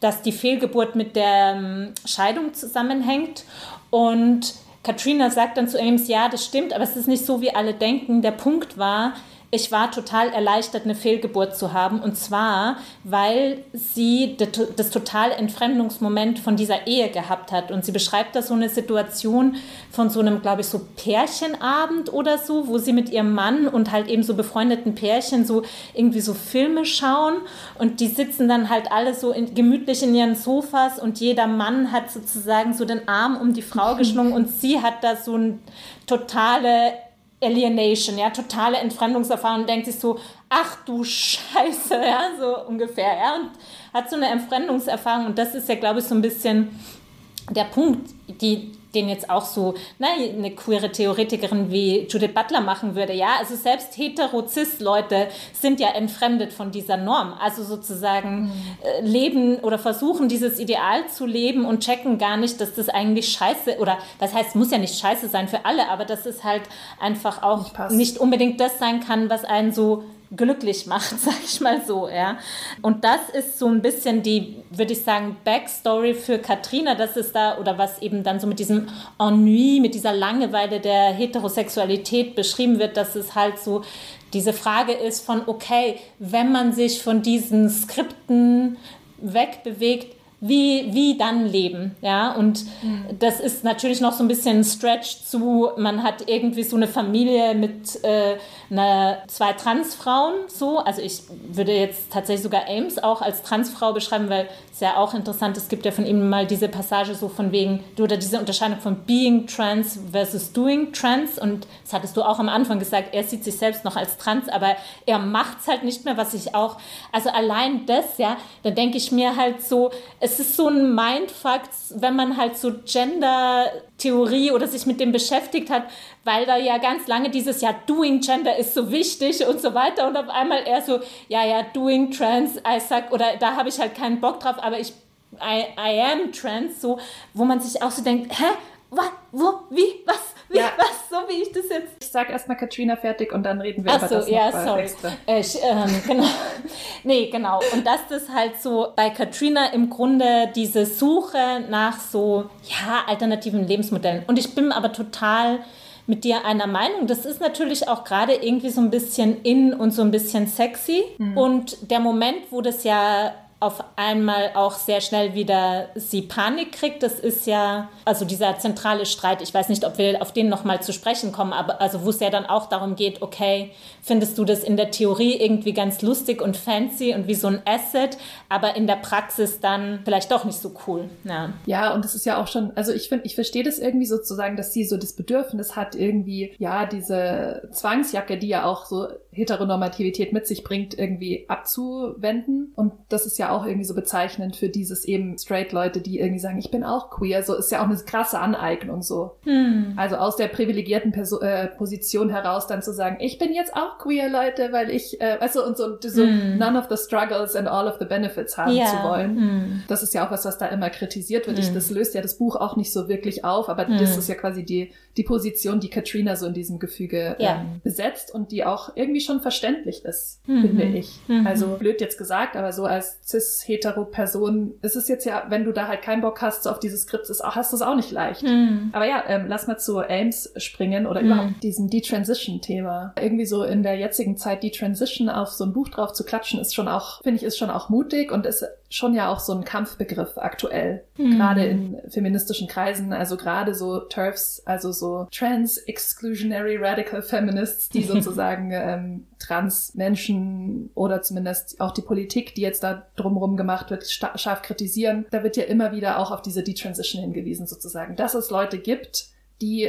dass die Fehlgeburt mit der ähm, Scheidung zusammenhängt. Und Katrina sagt dann zu Ames, ja, das stimmt, aber es ist nicht so, wie alle denken. Der Punkt war, ich war total erleichtert, eine Fehlgeburt zu haben. Und zwar, weil sie das total Entfremdungsmoment von dieser Ehe gehabt hat. Und sie beschreibt da so eine Situation von so einem, glaube ich, so Pärchenabend oder so, wo sie mit ihrem Mann und halt eben so befreundeten Pärchen so irgendwie so Filme schauen. Und die sitzen dann halt alle so in, gemütlich in ihren Sofas und jeder Mann hat sozusagen so den Arm um die Frau (laughs) geschlungen und sie hat da so ein totale Alienation, ja, totale Entfremdungserfahrung denkt sich so, ach du Scheiße, ja, so ungefähr, ja, und hat so eine Entfremdungserfahrung und das ist ja, glaube ich, so ein bisschen der Punkt, die den jetzt auch so na, eine queere Theoretikerin wie Judith Butler machen würde. Ja, also selbst hetero-cis-Leute sind ja entfremdet von dieser Norm. Also sozusagen mhm. äh, leben oder versuchen, dieses Ideal zu leben und checken gar nicht, dass das eigentlich scheiße oder das heißt, muss ja nicht scheiße sein für alle, aber dass es halt einfach auch nicht, nicht unbedingt das sein kann, was einen so glücklich macht, (laughs) sag ich mal so, ja. Und das ist so ein bisschen die, würde ich sagen, Backstory für Katrina, dass es da, oder was eben dann so mit diesem Ennui, mit dieser Langeweile der Heterosexualität beschrieben wird, dass es halt so diese Frage ist von, okay, wenn man sich von diesen Skripten wegbewegt, wie, wie dann leben, ja, und mhm. das ist natürlich noch so ein bisschen ein Stretch zu, man hat irgendwie so eine Familie mit äh, einer, zwei Transfrauen, so, also ich würde jetzt tatsächlich sogar Ames auch als Transfrau beschreiben, weil es ja auch interessant, es gibt ja von ihm mal diese Passage so von wegen, oder diese Unterscheidung von being trans versus doing trans. Und das hattest du auch am Anfang gesagt, er sieht sich selbst noch als trans, aber er macht es halt nicht mehr, was ich auch, also allein das, ja, da denke ich mir halt so, es es ist so ein Mindfuck, wenn man halt so Gender-Theorie oder sich mit dem beschäftigt hat, weil da ja ganz lange dieses ja Doing Gender ist so wichtig und so weiter und auf einmal eher so ja ja Doing Trans, I suck oder da habe ich halt keinen Bock drauf, aber ich I, I am trans, so wo man sich auch so denkt, hä, was, wo, wie, was, wie, (laughs) ja. was, so wie ich das jetzt. Ich sag erstmal Katrina fertig und dann reden wir Ach über so, das ja, sorry. Äh, ich, ähm, (laughs) genau. nee, genau. Und dass das halt so bei Katrina im Grunde diese Suche nach so, ja, alternativen Lebensmodellen. Und ich bin aber total mit dir einer Meinung. Das ist natürlich auch gerade irgendwie so ein bisschen in und so ein bisschen sexy. Mhm. Und der Moment, wo das ja auf einmal auch sehr schnell wieder sie Panik kriegt. Das ist ja also dieser zentrale Streit. Ich weiß nicht, ob wir auf den noch mal zu sprechen kommen, aber also wo es ja dann auch darum geht, okay, findest du das in der Theorie irgendwie ganz lustig und fancy und wie so ein Asset, aber in der Praxis dann vielleicht doch nicht so cool. Ja, ja und das ist ja auch schon, also ich finde, ich verstehe das irgendwie sozusagen, dass sie so das Bedürfnis hat, irgendwie, ja, diese Zwangsjacke, die ja auch so Heteronormativität mit sich bringt, irgendwie abzuwenden. Und das ist ja auch irgendwie so bezeichnend für dieses eben straight Leute, die irgendwie sagen, ich bin auch queer. So ist ja auch eine krasse Aneignung so. Hm. Also aus der privilegierten Perso äh, Position heraus dann zu sagen, ich bin jetzt auch queer, Leute, weil ich, äh, du, und so, so hm. none of the struggles and all of the benefits haben ja. zu wollen. Hm. Das ist ja auch was, was da immer kritisiert wird. Ich, hm. das löst ja das Buch auch nicht so wirklich auf, aber das hm. ist ja quasi die, die Position, die Katrina so in diesem Gefüge ja. ähm, besetzt und die auch irgendwie schon verständlich ist, mhm. finde ich. Mhm. Also blöd jetzt gesagt, aber so als cis-hetero-Person ist es jetzt ja, wenn du da halt keinen Bock hast so auf dieses Skript, ist, hast du es auch nicht leicht. Mhm. Aber ja, ähm, lass mal zu Ames springen oder mhm. überhaupt diesem Detransition-Thema. Irgendwie so in der jetzigen Zeit Detransition auf so ein Buch drauf zu klatschen, ist schon auch, finde ich, ist schon auch mutig und ist schon ja auch so ein Kampfbegriff aktuell, mhm. gerade in feministischen Kreisen, also gerade so TERFs, also so Trans-Exclusionary Radical Feminists, die (laughs) sozusagen ähm, Trans-Menschen oder zumindest auch die Politik, die jetzt da drumherum gemacht wird, scharf kritisieren. Da wird ja immer wieder auch auf diese Detransition hingewiesen sozusagen, dass es Leute gibt, die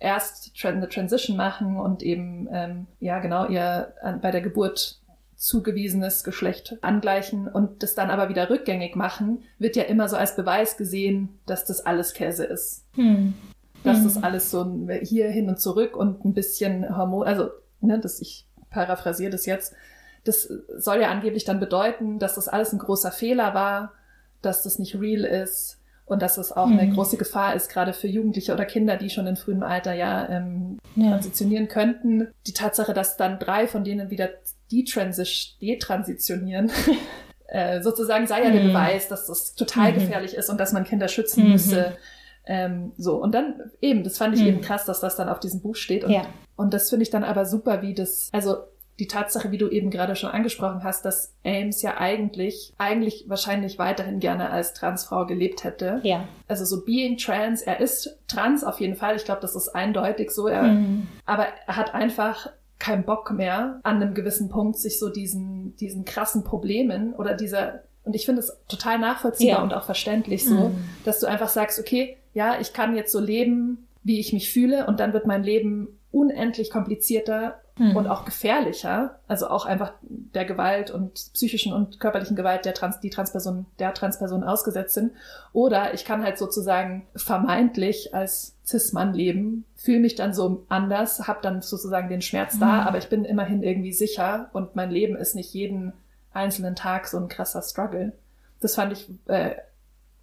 erst eine Transition machen und eben ähm, ja genau ihr bei der Geburt zugewiesenes Geschlecht angleichen und das dann aber wieder rückgängig machen, wird ja immer so als Beweis gesehen, dass das alles Käse ist. Hm. Dass hm. das alles so hier hin und zurück und ein bisschen Hormon, also, ne, dass ich paraphrasiere das jetzt, das soll ja angeblich dann bedeuten, dass das alles ein großer Fehler war, dass das nicht real ist und dass es auch hm. eine große Gefahr ist, gerade für Jugendliche oder Kinder, die schon in frühem Alter ja, ähm, ja. transitionieren könnten. Die Tatsache, dass dann drei von denen wieder detransitionieren, (laughs) äh, sozusagen sei ja der mhm. Beweis, dass das total mhm. gefährlich ist und dass man Kinder schützen mhm. müsse. Ähm, so, und dann eben, das fand ich mhm. eben krass, dass das dann auf diesem Buch steht. Und, ja. und das finde ich dann aber super, wie das, also die Tatsache, wie du eben gerade schon angesprochen hast, dass Ames ja eigentlich, eigentlich wahrscheinlich weiterhin gerne als Transfrau gelebt hätte. Ja. Also so being trans, er ist trans auf jeden Fall. Ich glaube, das ist eindeutig so. Er, Mhm. Aber er hat einfach keinen Bock mehr an einem gewissen Punkt, sich so diesen, diesen krassen Problemen oder dieser, und ich finde es total nachvollziehbar Ja. und auch verständlich so, Mhm. dass du einfach sagst, okay, ja, ich kann jetzt so leben, wie ich mich fühle und dann wird mein Leben unendlich komplizierter Mhm. und auch gefährlicher, also auch einfach der Gewalt und psychischen und körperlichen Gewalt der Trans, die Transperson, der Transperson ausgesetzt sind. Oder ich kann halt sozusagen vermeintlich als Cis-Mann leben, fühle mich dann so anders, habe dann sozusagen den Schmerz da, Mhm. aber ich bin immerhin irgendwie sicher und mein Leben ist nicht jeden einzelnen Tag so ein krasser Struggle. Das fand ich, äh,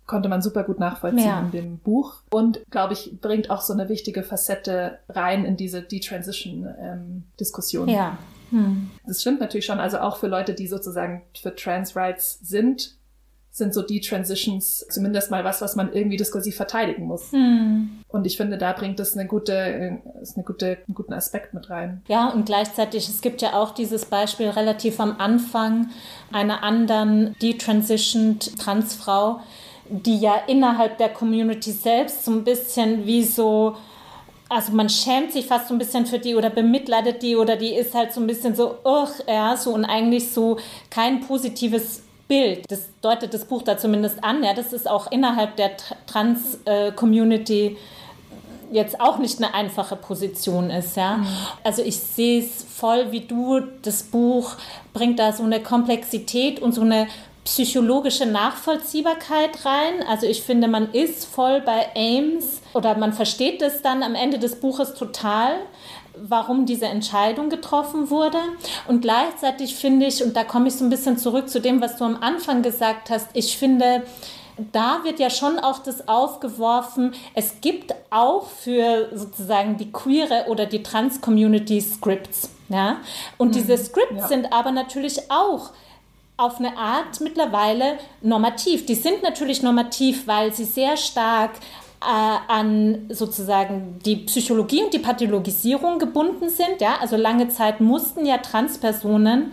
konnte man super gut nachvollziehen Ja. in dem Buch und glaube ich bringt auch so eine wichtige Facette rein in diese Detransition-Diskussion. Ja. Mhm. Das stimmt natürlich schon. Also auch für Leute, die sozusagen für Trans Rights sind, sind so Detransitions zumindest mal was, was man irgendwie diskursiv verteidigen muss. Mhm. Und ich finde, da bringt es eine gute, ist eine gute, einen guten Aspekt mit rein. Ja, und gleichzeitig, es gibt ja auch dieses Beispiel relativ am Anfang einer anderen detransitioned Transfrau, die ja innerhalb der Community selbst so ein bisschen wie so, also man schämt sich fast so ein bisschen für die oder bemitleidet die oder die ist halt so ein bisschen so, ugh, ja, so und eigentlich so kein positives Bild. Das deutet das Buch da zumindest an, ja, das ist auch innerhalb der Trans-Community jetzt auch nicht eine einfache Position ist, ja. Also ich sehe es voll wie du, das Buch bringt da so eine Komplexität und so eine psychologische Nachvollziehbarkeit rein. Also ich finde, man ist voll bei Ames oder man versteht es dann am Ende des Buches total, warum diese Entscheidung getroffen wurde. Und gleichzeitig finde ich, und da komme ich so ein bisschen zurück zu dem, was du am Anfang gesagt hast, ich finde, da wird ja schon auch das aufgeworfen, es gibt auch für sozusagen die queere oder die Trans-Community Scripts. Ja? Und diese Scripts ja. sind aber natürlich auch auf eine Art mittlerweile normativ. Die sind natürlich normativ, weil sie sehr stark äh, an sozusagen die Psychologie und die Pathologisierung gebunden sind. Ja? Also lange Zeit mussten ja Transpersonen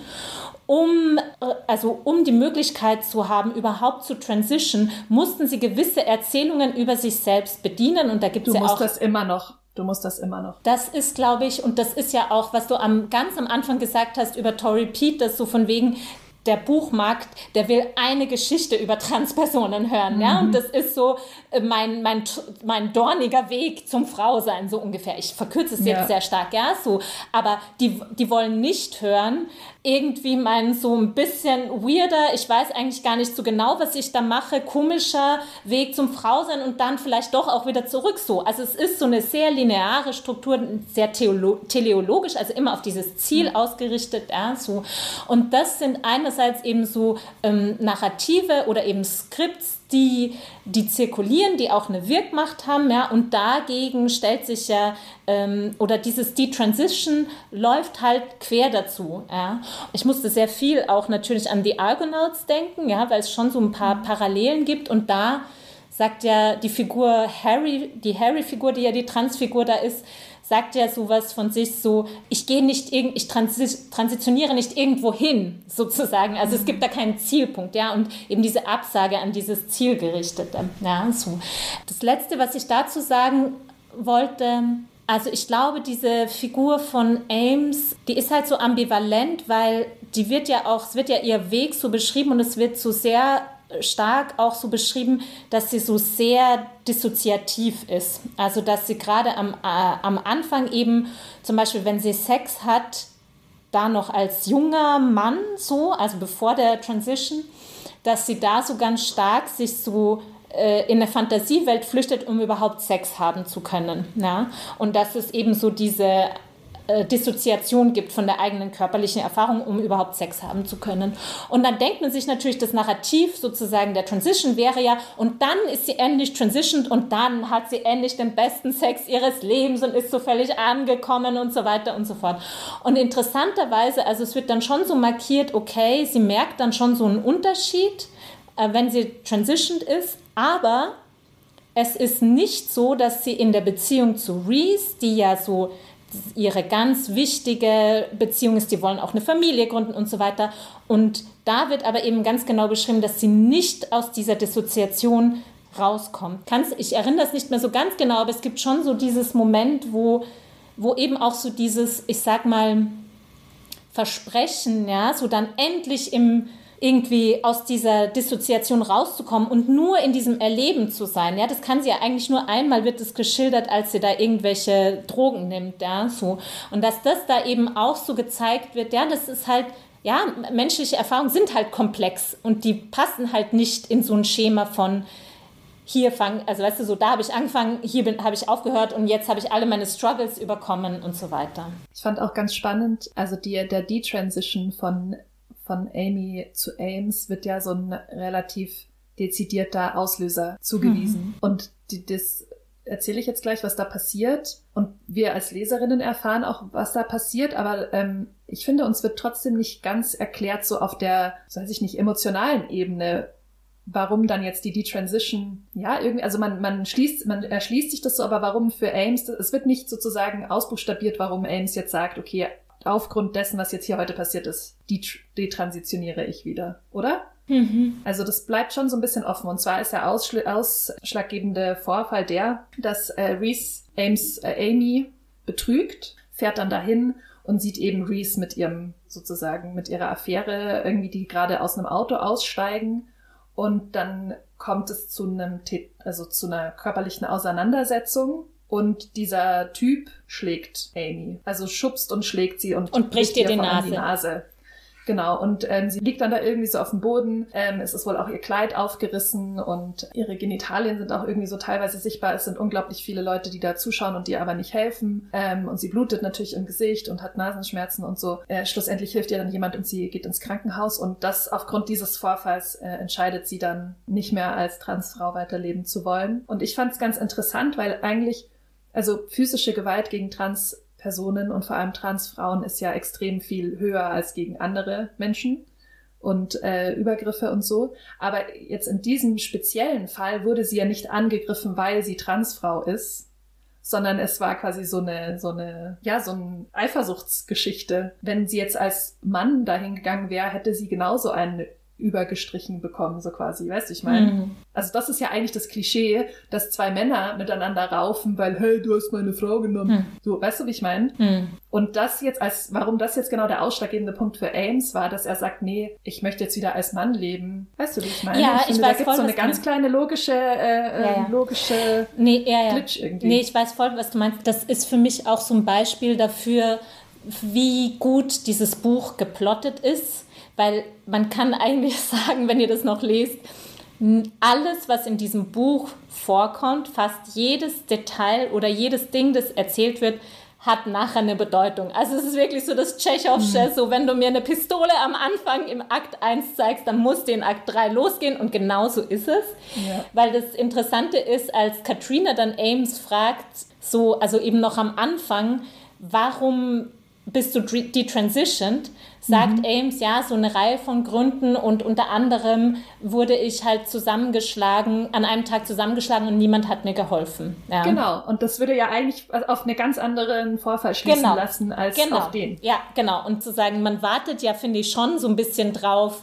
um, äh, also um die Möglichkeit zu haben, überhaupt zu transition, mussten sie gewisse Erzählungen über sich selbst bedienen. Und da gibt Du es ja musst auch. das immer noch. Du musst das immer noch. Das ist, glaube ich, und das ist ja auch, was du am, ganz am Anfang gesagt hast über Tori Pete, das so von wegen, der Buchmarkt, der will eine Geschichte über Transpersonen hören, ja, und das ist so äh, mein, mein, mein dorniger Weg zum Frausein, so ungefähr. Ich verkürze es jetzt Ja. sehr stark, ja, so, aber die, die wollen nicht hören, irgendwie mein so ein bisschen weirder, ich weiß eigentlich gar nicht so genau, was ich da mache, komischer Weg zum Frausein und dann vielleicht doch auch wieder zurück so. Also es ist so eine sehr lineare Struktur, sehr teleologisch, also immer auf dieses Ziel ausgerichtet, ja, so. Und das sind einerseits eben so ähm, Narrative oder eben Skripts, die, die zirkulieren, die auch eine Wirkmacht haben, ja, und dagegen stellt sich ja, ähm, oder dieses Detransition läuft halt quer dazu, ja. Ich musste sehr viel auch natürlich an die Argonauts denken, ja, weil es schon so ein paar Parallelen gibt und da sagt ja die Figur Harry, die Harry-Figur, die ja die Transfigur da ist, sagt ja sowas von sich so, ich gehe nicht irgend, ich transi transitioniere nicht irgendwo hin, sozusagen. Also es gibt da keinen Zielpunkt, ja, und eben diese Absage an dieses Zielgerichtete, ja, so. Das Letzte, was ich dazu sagen wollte, also ich glaube, diese Figur von Ames, die ist halt so ambivalent, weil die wird ja auch, es wird ja ihr Weg so beschrieben und es wird so sehr stark auch so beschrieben, dass sie so sehr dissoziativ ist. Also dass sie gerade am, äh, am Anfang eben, zum Beispiel wenn sie Sex hat, da noch als junger Mann so, also bevor der Transition, dass sie da so ganz stark sich so äh, in eine Fantasiewelt flüchtet, um überhaupt Sex haben zu können. Ja? Und dass es eben so diese äh, Dissoziation gibt von der eigenen körperlichen Erfahrung, um überhaupt Sex haben zu können. Und dann denkt man sich natürlich, das Narrativ sozusagen der Transition wäre ja, und dann ist sie endlich transitioned und dann hat sie endlich den besten Sex ihres Lebens und ist so völlig angekommen und so weiter und so fort. Und interessanterweise, also es wird dann schon so markiert, okay, sie merkt dann schon so einen Unterschied, äh, wenn sie transitioned ist, aber es ist nicht so, dass sie in der Beziehung zu Reese, die ja so ihre ganz wichtige Beziehung ist, die wollen auch eine Familie gründen und so weiter. Und da wird aber eben ganz genau beschrieben, dass sie nicht aus dieser Dissoziation rauskommt. Kannst, ich erinnere das nicht mehr so ganz genau, aber es gibt schon so dieses Moment, wo, wo eben auch so dieses, ich sag mal, Versprechen, ja, so dann endlich im irgendwie aus dieser Dissoziation rauszukommen und nur in diesem Erleben zu sein. Ja, das kann sie ja eigentlich nur einmal wird es geschildert, als sie da irgendwelche Drogen nimmt, ja, so. Und dass das da eben auch so gezeigt wird, ja, das ist halt ja, menschliche Erfahrungen sind halt komplex und die passen halt nicht in so ein Schema von hier fangen, also weißt du, so da habe ich angefangen, hier habe ich aufgehört und jetzt habe ich alle meine Struggles überkommen und so weiter. Ich fand auch ganz spannend, also die, der D-Transition von, von Amy zu Ames wird ja so ein relativ dezidierter Auslöser zugewiesen. Mhm. Und die, das erzähle ich jetzt gleich, was da passiert. Und wir als Leserinnen erfahren auch, was da passiert. Aber ähm, ich finde, uns wird trotzdem nicht ganz erklärt, so auf der, so weiß ich nicht, emotionalen Ebene, warum dann jetzt die Detransition, ja, irgendwie, also man, man schließt, man erschließt sich das so, aber warum für Ames, es wird nicht sozusagen ausbuchstabiert, warum Ames jetzt sagt, okay, aufgrund dessen, was jetzt hier heute passiert ist, detransitioniere ich wieder, oder? Mhm. Also das bleibt schon so ein bisschen offen. Und zwar ist der ausschlaggebende Vorfall der, dass äh, Reese Ames, äh, Amy betrügt, fährt dann dahin und sieht eben Reese mit ihrem sozusagen mit ihrer Affäre irgendwie die gerade aus einem Auto aussteigen und dann kommt es zu einem, also zu einer körperlichen Auseinandersetzung und dieser Typ schlägt Amy. Also schubst und schlägt sie und, und bricht ihr die Nase. die Nase. Genau, und ähm, sie liegt dann da irgendwie so auf dem Boden. Ähm, es ist wohl auch ihr Kleid aufgerissen und ihre Genitalien sind auch irgendwie so teilweise sichtbar. Es sind unglaublich viele Leute, die da zuschauen und ihr aber nicht helfen. Ähm, und sie blutet natürlich im Gesicht und hat Nasenschmerzen und so. Äh, schlussendlich hilft ihr dann jemand und sie geht ins Krankenhaus. Und das aufgrund dieses Vorfalls äh, entscheidet sie dann nicht mehr als Transfrau weiterleben zu wollen. Und ich fand es ganz interessant, weil eigentlich also physische Gewalt gegen Trans Personen und vor allem Transfrauen ist ja extrem viel höher als gegen andere Menschen und äh, Übergriffe und so. Aber jetzt in diesem speziellen Fall wurde sie ja nicht angegriffen, weil sie Transfrau ist, sondern es war quasi so eine, so eine, ja, so eine Eifersuchtsgeschichte. Wenn sie jetzt als Mann dahin gegangen wäre, hätte sie genauso einen übergestrichen bekommen, so quasi, weißt du, ich meine. Mhm. Also das ist ja eigentlich das Klischee, dass zwei Männer miteinander raufen, weil, hey, du hast meine Frau genommen. Mhm. So, weißt du, wie ich meine? Mhm. Und das jetzt als, warum das jetzt genau der ausschlaggebende Punkt für Ames war, dass er sagt, nee, ich möchte jetzt wieder als Mann leben. Weißt du, wie ich meine? Ja, ich, ich finde, weiß da gibt so eine ganz kleine logische, äh, ja, ja. logische nee, ja, ja. Glitch irgendwie. Nee, ich weiß voll, was du meinst. Das ist für mich auch so ein Beispiel dafür, wie gut dieses Buch geplottet ist weil man kann eigentlich (laughs) sagen, wenn ihr das noch lest, alles, was in diesem Buch vorkommt, fast jedes Detail oder jedes Ding, das erzählt wird, hat nachher eine Bedeutung. Also es ist wirklich so das Tschechowsche, mhm. so wenn du mir eine Pistole am Anfang im Akt 1 zeigst, dann muss die in Akt 3 losgehen und genau so ist es. Ja. Weil das Interessante ist, als Katrina dann Ames fragt, so, also eben noch am Anfang, warum bist du detransitioned, sagt mhm. Ames, ja, so eine Reihe von Gründen und unter anderem wurde ich halt zusammengeschlagen, an einem Tag zusammengeschlagen und niemand hat mir geholfen. Ja. Genau, und das würde ja eigentlich auf einen ganz anderen Vorfall schließen genau. lassen als genau. auf den. Ja, genau. Und zu sagen, man wartet ja, finde ich, schon so ein bisschen drauf,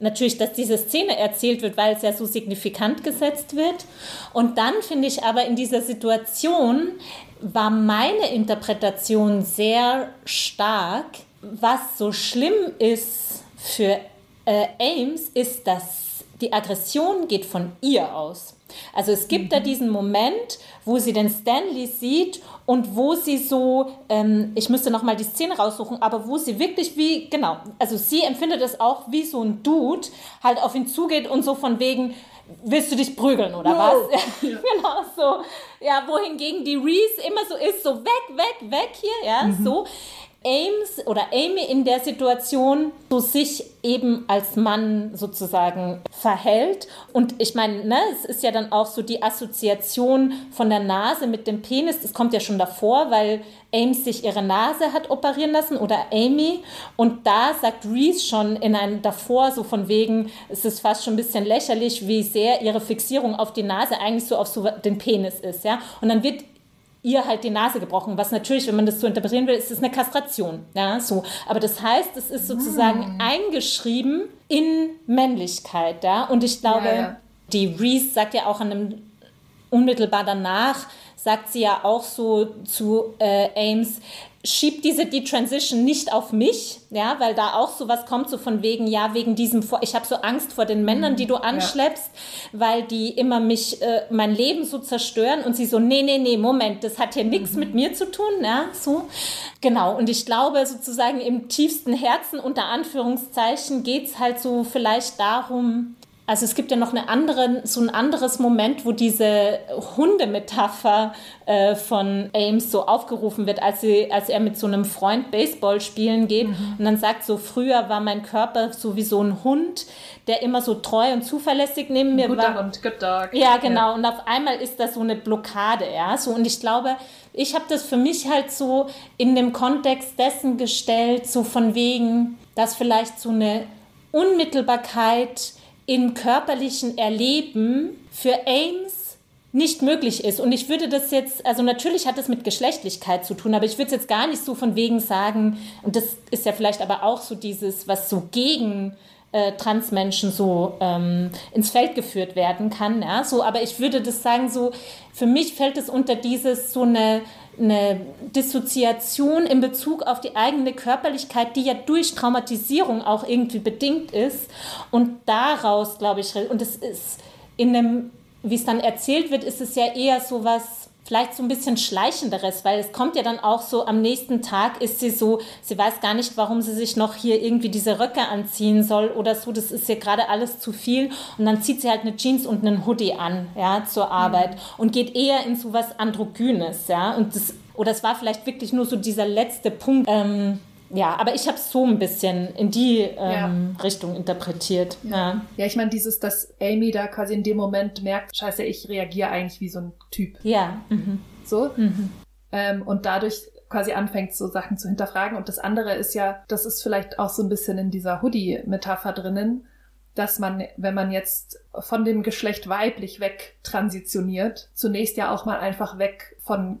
natürlich, dass diese Szene erzählt wird, weil es ja so signifikant gesetzt wird. Und dann finde ich aber in dieser Situation war meine Interpretation sehr stark, was so schlimm ist für äh, Ames, ist, dass die Aggression geht von ihr aus. Also es gibt mhm. da diesen Moment, wo sie den Stanley sieht und wo sie so, ähm, ich müsste noch mal die Szene raussuchen, aber wo sie wirklich wie, genau, also sie empfindet es auch wie so ein Dude halt auf ihn zugeht und so von wegen, willst du dich prügeln oder no. was? (laughs) Ja, genau so. Ja, wohingegen die Reese immer so ist, so weg, weg, weg hier, ja, mhm. so. Ames oder Amy in der Situation so sich eben als Mann sozusagen verhält. Und ich meine, ne, es ist ja dann auch so die Assoziation von der Nase mit dem Penis, das kommt ja schon davor, weil Ames sich ihre Nase hat operieren lassen oder Amy. Und da sagt Reese schon in einem davor so von wegen, es ist fast schon ein bisschen lächerlich, wie sehr ihre Fixierung auf die Nase eigentlich so auf so den Penis ist, ja. Und dann wird ihr halt die Nase gebrochen, was natürlich, wenn man das so interpretieren will, ist es eine Kastration, ja, so. Aber das heißt, es ist sozusagen mm. eingeschrieben in Männlichkeit, ja, und ich glaube, ja, ja. die Reese sagt ja auch an einem unmittelbar danach, sagt sie ja auch so zu äh, Ames, schiebt diese die Transition nicht auf mich, ja, weil da auch so was kommt, so von wegen, ja, wegen diesem, ich habe so Angst vor den Männern, die du anschleppst, ja. weil die immer mich, äh, mein Leben so zerstören und sie so, nee, nee, nee, Moment, das hat hier nichts mhm. mit mir zu tun, ja, so. Genau, und ich glaube sozusagen im tiefsten Herzen unter Anführungszeichen geht es halt so vielleicht darum, also es gibt ja noch eine andere, so ein anderes Moment, wo diese Hundemetapher äh, von Ames so aufgerufen wird, als, sie, als er mit so einem Freund Baseball spielen geht mhm. und dann sagt so, früher war mein Körper so wie so ein Hund, der immer so treu und zuverlässig neben mir Guter war. Guter Hund, good dog. Ja, genau. Ja. Und auf einmal ist das so eine Blockade, ja. So, und ich glaube, ich habe das für mich halt so in dem Kontext dessen gestellt, so von wegen, dass vielleicht so eine Unmittelbarkeit im körperlichen Erleben für Ames nicht möglich ist. Und ich würde das jetzt, also natürlich hat es mit Geschlechtlichkeit zu tun, aber ich würde es jetzt gar nicht so von wegen sagen, und das ist ja vielleicht aber auch so dieses, was so gegen äh, Transmenschen so ähm, ins Feld geführt werden kann. Ja? So, aber ich würde das sagen, so, für mich fällt es unter dieses so eine eine Dissoziation in Bezug auf die eigene Körperlichkeit, die ja durch Traumatisierung auch irgendwie bedingt ist. Und daraus, glaube ich, und es ist in einem, wie es dann erzählt wird, ist es ja eher so was vielleicht so ein bisschen schleichenderes, weil es kommt ja dann auch so, am nächsten Tag ist sie so, sie weiß gar nicht, warum sie sich noch hier irgendwie diese Röcke anziehen soll oder so, das ist ihr gerade alles zu viel. Und dann zieht sie halt eine Jeans und einen Hoodie an, ja, zur Arbeit mhm. und geht eher in so was Androgynes, ja, und das, oder es war vielleicht wirklich nur so dieser letzte Punkt, ähm, ja, aber ich habe es so ein bisschen in die ähm, ja. Richtung interpretiert. Ja, ja ich meine, dieses, dass Amy da quasi in dem Moment merkt, scheiße, ich reagiere eigentlich wie so ein Typ. Ja. Mhm. So. Mhm. Ähm, und dadurch quasi anfängt, so Sachen zu hinterfragen. Und das andere ist ja, das ist vielleicht auch so ein bisschen in dieser Hoodie-Metapher drinnen, dass man, wenn man jetzt von dem Geschlecht weiblich weg transitioniert, zunächst ja auch mal einfach weg von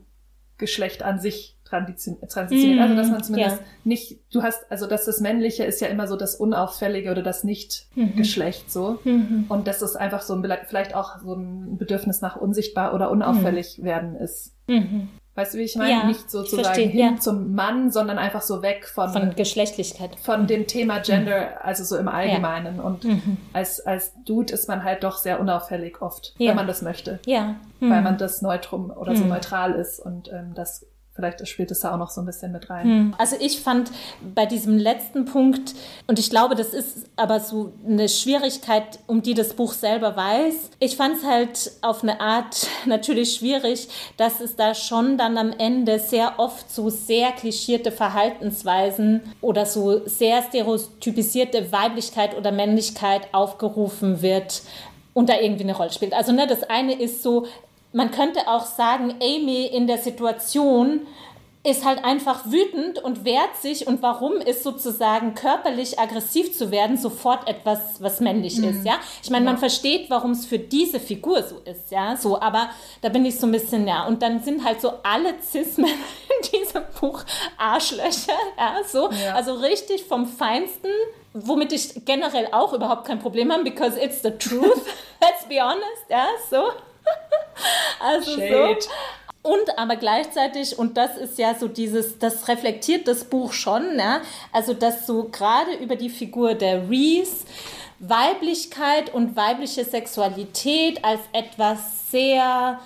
Geschlecht an sich transitioniert. Mm, also dass man zumindest ja. nicht, du hast, also dass das Männliche ist ja immer so das Unauffällige oder das Nicht-Geschlecht mhm. so. Mhm. Und dass es einfach so ein, vielleicht auch so ein Bedürfnis nach unsichtbar oder unauffällig mhm. werden ist. Mhm. Weißt du, wie ich meine? Ja, nicht sozusagen hin ja. zum Mann, sondern einfach so weg von, von Geschlechtlichkeit. Von dem Thema Gender, also so im Allgemeinen. Ja. Und mhm. als, als Dude ist man halt doch sehr unauffällig oft, wenn man das möchte. Ja. Mhm. Weil man das Neutrum oder so mhm. neutral ist und ähm, das Vielleicht spielt es da auch noch so ein bisschen mit rein. Hm. Also ich fand bei diesem letzten Punkt, und ich glaube, das ist aber so eine Schwierigkeit, um die das Buch selber weiß. Ich fand es halt auf eine Art (laughs) natürlich schwierig, dass es da schon dann am Ende sehr oft so sehr klischierte Verhaltensweisen oder so sehr stereotypisierte Weiblichkeit oder Männlichkeit aufgerufen wird und da irgendwie eine Rolle spielt. Also ne, das eine ist so, man könnte auch sagen, Amy in der Situation ist halt einfach wütend und wehrt sich und warum ist sozusagen körperlich aggressiv zu werden sofort etwas, was männlich mhm. ist, ja? Ich meine, ja. man versteht, warum es für diese Figur so ist, ja, so, aber da bin ich so ein bisschen, ja, und dann sind halt so alle Cis-Männer (laughs) in diesem Buch Arschlöcher, ja, so, ja. also richtig vom Feinsten, womit ich generell auch überhaupt kein Problem habe, because it's the truth, (laughs) let's be honest, ja, so. (laughs) also Shade. so. Und aber gleichzeitig, und das ist ja so dieses, das reflektiert das Buch schon, ja? also dass so gerade über die Figur der Reese Weiblichkeit und weibliche Sexualität als etwas sehr,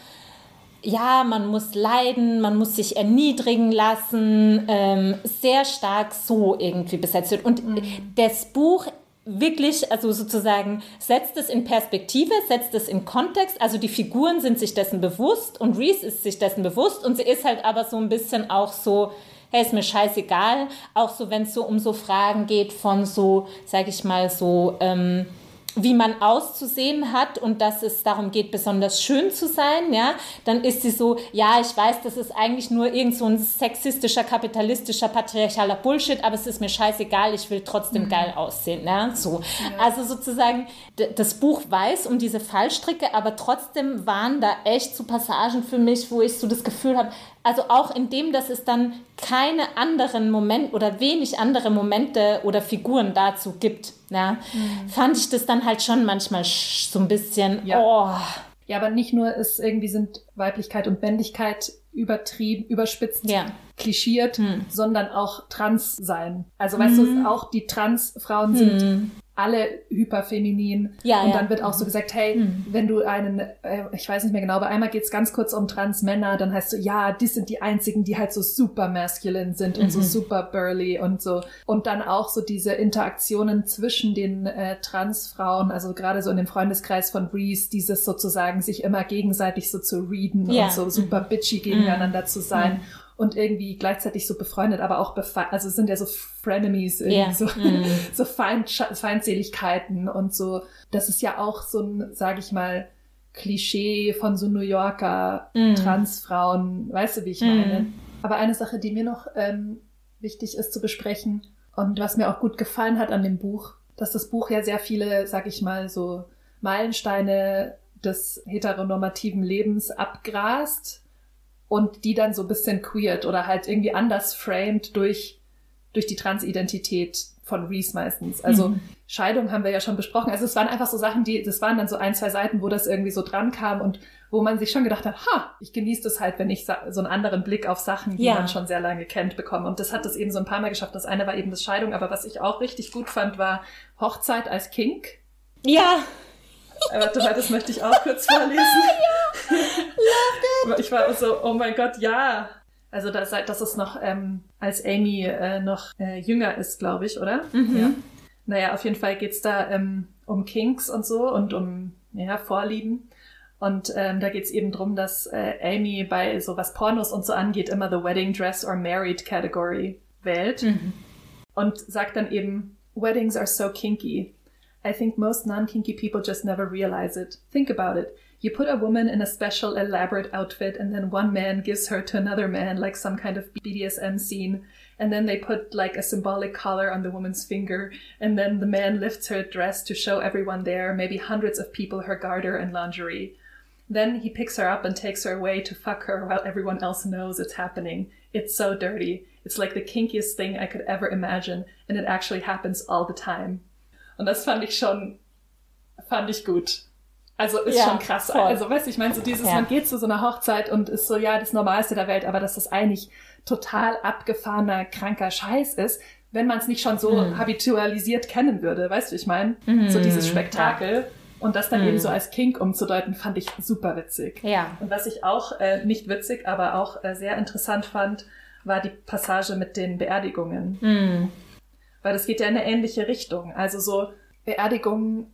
ja, man muss leiden, man muss sich erniedrigen lassen, ähm, sehr stark so irgendwie besetzt wird. Und mhm. das Buch wirklich, also sozusagen setzt es in Perspektive, setzt es in Kontext. Also die Figuren sind sich dessen bewusst und Reese ist sich dessen bewusst und sie ist halt aber so ein bisschen auch so, hey, ist mir scheißegal. Auch so, wenn es so um so Fragen geht von so, sag ich mal, so, ähm, wie man auszusehen hat und dass es darum geht, besonders schön zu sein, ja, dann ist sie so, ja, ich weiß, das ist eigentlich nur irgend so ein sexistischer, kapitalistischer, patriarchaler Bullshit, aber es ist mir scheißegal, ich will trotzdem mhm. geil aussehen, ja, so. Ja. Also sozusagen, das Buch weiß um diese Fallstricke, aber trotzdem waren da echt so Passagen für mich, wo ich so das Gefühl habe, also auch in dem, dass es dann keine anderen Momente oder wenig andere Momente oder Figuren dazu gibt, ja, mhm. fand ich das dann halt schon manchmal so ein bisschen, ja. oh. Ja, aber nicht nur ist irgendwie sind Weiblichkeit und Männlichkeit übertrieben, überspitzt, ja. klischiert, hm. sondern auch trans sein. Also weißt hm. du, auch die Transfrauen sind hm alle hyperfeminin. Ja, und ja. dann wird auch so gesagt, hey, mhm. wenn du einen, äh, ich weiß nicht mehr genau, aber einmal geht's ganz kurz um Transmänner, dann heißt so, ja, die sind die einzigen, die halt so super masculine sind und mhm. so super burly und so. Und dann auch so diese Interaktionen zwischen den äh, Transfrauen, also gerade so in dem Freundeskreis von Breeze, dieses sozusagen sich immer gegenseitig so zu readen ja. und so super mhm. bitchy gegeneinander mhm. zu sein und irgendwie gleichzeitig so befreundet, aber auch befeindet, also sind ja so Frenemies, irgendwie yeah. so, mm. (laughs) so Feind, Feindseligkeiten und so. Das ist ja auch so ein, sag ich mal, Klischee von so New Yorker mm. Transfrauen, weißt du, wie ich meine? Mm. Aber eine Sache, die mir noch ähm, wichtig ist zu besprechen und was mir auch gut gefallen hat an dem Buch, dass das Buch ja sehr viele, sag ich mal, so Meilensteine des heteronormativen Lebens abgrast und die dann so ein bisschen queert oder halt irgendwie anders framed durch, durch die Transidentität von Reese meistens. Also mhm. Scheidung haben wir ja schon besprochen. Also es waren einfach so Sachen, die, das waren dann so ein, zwei Seiten, wo das irgendwie so dran kam und wo man sich schon gedacht hat, ha, ich genieße das halt, wenn ich so einen anderen Blick auf Sachen, die ja. man schon sehr lange kennt, bekomme. Und das hat das eben so ein paar Mal geschafft. Das eine war eben das Scheidung, aber was ich auch richtig gut fand, war Hochzeit als Kink. Ja. Äh, warte mal, das möchte ich auch kurz vorlesen. (laughs) ja, ich war so, oh mein Gott, ja. Also das, das ist noch, ähm, als Amy äh, noch äh, jünger ist, glaube ich, oder? Mhm. Ja. Naja, auf jeden Fall geht's da ähm, um Kinks und so und um ja, Vorlieben. Und ähm, da geht's eben drum, dass äh, Amy bei so was Pornos und so angeht immer the Wedding Dress or Married Category wählt. Mhm. Und sagt dann eben, Weddings are so kinky. I think most non-kinky people just never realize it. Think about it. You put a woman in a special, elaborate outfit, and then one man gives her to another man, like some kind of BDSM scene. And then they put like a symbolic collar on the woman's finger, and then the man lifts her dress to show everyone there, maybe hundreds of people, her garter and lingerie. Then he picks her up and takes her away to fuck her while everyone else knows it's happening. It's so dirty. It's like the kinkiest thing I could ever imagine, and it actually happens all the time. Und das fand ich schon, fand ich gut. Also ist ja, schon krass. Voll. Also weißt du, ich meine, so dieses, ja. man geht zu so einer Hochzeit und ist so, ja, das Normalste der Welt, aber dass das eigentlich total abgefahrener, kranker Scheiß ist, wenn man es nicht schon so mhm. habitualisiert kennen würde, weißt du, ich meine? Mhm. So dieses Spektakel. Ja. Und das dann mhm. eben so als Kink umzudeuten, fand ich super witzig. Ja. Und was ich auch, äh, nicht witzig, aber auch äh, sehr interessant fand, war die Passage mit den Beerdigungen. Mhm. Weil das geht ja in eine ähnliche Richtung. Also so Beerdigungen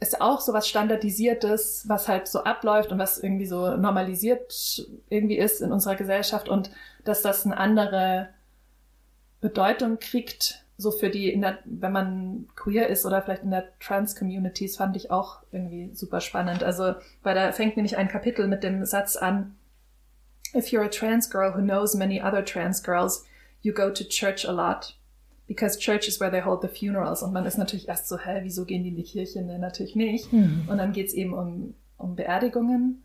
ist auch so was Standardisiertes, was halt so abläuft und was irgendwie so normalisiert irgendwie ist in unserer Gesellschaft und dass das eine andere Bedeutung kriegt, so für die, der, wenn man queer ist oder vielleicht in der Trans-Communities, fand ich auch irgendwie super spannend. Also, weil da fängt nämlich ein Kapitel mit dem Satz an, If you're a trans girl who knows many other trans girls, you go to church a lot because church is where they hold the funerals. Und man ist natürlich erst so, hä, wieso gehen die in die Kirche? Nee, natürlich nicht. Mhm. Und dann geht's eben um, um Beerdigungen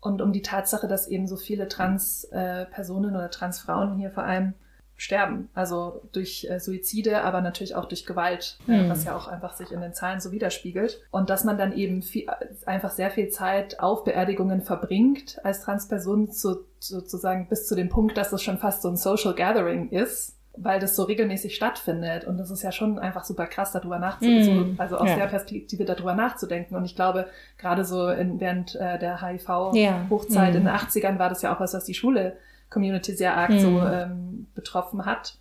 und um die Tatsache, dass eben so viele Trans-Personen äh, oder Trans-Frauen hier vor allem sterben. Also durch äh, Suizide, aber natürlich auch durch Gewalt, mhm. äh, was ja auch einfach sich in den Zahlen so widerspiegelt. Und dass man dann eben viel, einfach sehr viel Zeit auf Beerdigungen verbringt als Transperson zu, sozusagen bis zu dem Punkt, dass es schon fast so ein Social Gathering ist weil das so regelmäßig stattfindet. Und das ist ja schon einfach super krass, darüber nachzudenken, mm, also aus ja. der Perspektive darüber nachzudenken. Und ich glaube, gerade so in, während äh, der HIV-Hochzeit ja. mm. in den 80ern war das ja auch was, was die Schule Community sehr arg mm. so ähm, betroffen hat.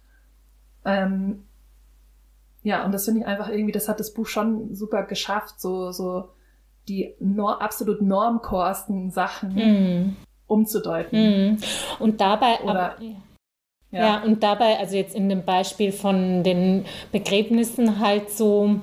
Ähm, ja, und das finde ich einfach irgendwie, das hat das Buch schon super geschafft, so, so die nor absolut normkorsten Sachen mm. umzudeuten. Mm. Und dabei, Oder, aber, ja. Ja, und dabei, also jetzt in dem Beispiel von den Begräbnissen halt so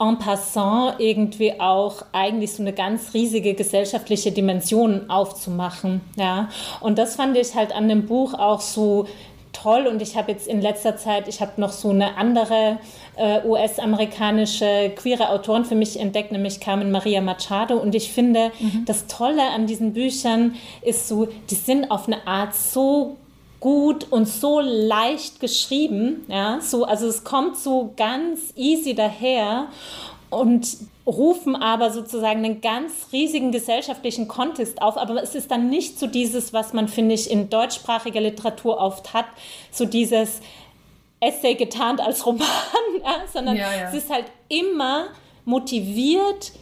en passant irgendwie auch eigentlich so eine ganz riesige gesellschaftliche Dimension aufzumachen. Ja, und das fand ich halt an dem Buch auch so toll und ich habe jetzt in letzter Zeit, ich habe noch so eine andere äh, US-amerikanische queere Autorin für mich entdeckt, nämlich Carmen Maria Machado und ich finde, mhm. das Tolle an diesen Büchern ist so, die sind auf eine Art so gut und so leicht geschrieben, ja, so, also es kommt so ganz easy daher und rufen aber sozusagen einen ganz riesigen gesellschaftlichen Kontext auf. Aber es ist dann nicht so dieses, was man, finde ich, in deutschsprachiger Literatur oft hat, so dieses Essay getarnt als Roman, (laughs) ja, sondern ja, ja. es ist halt immer motiviert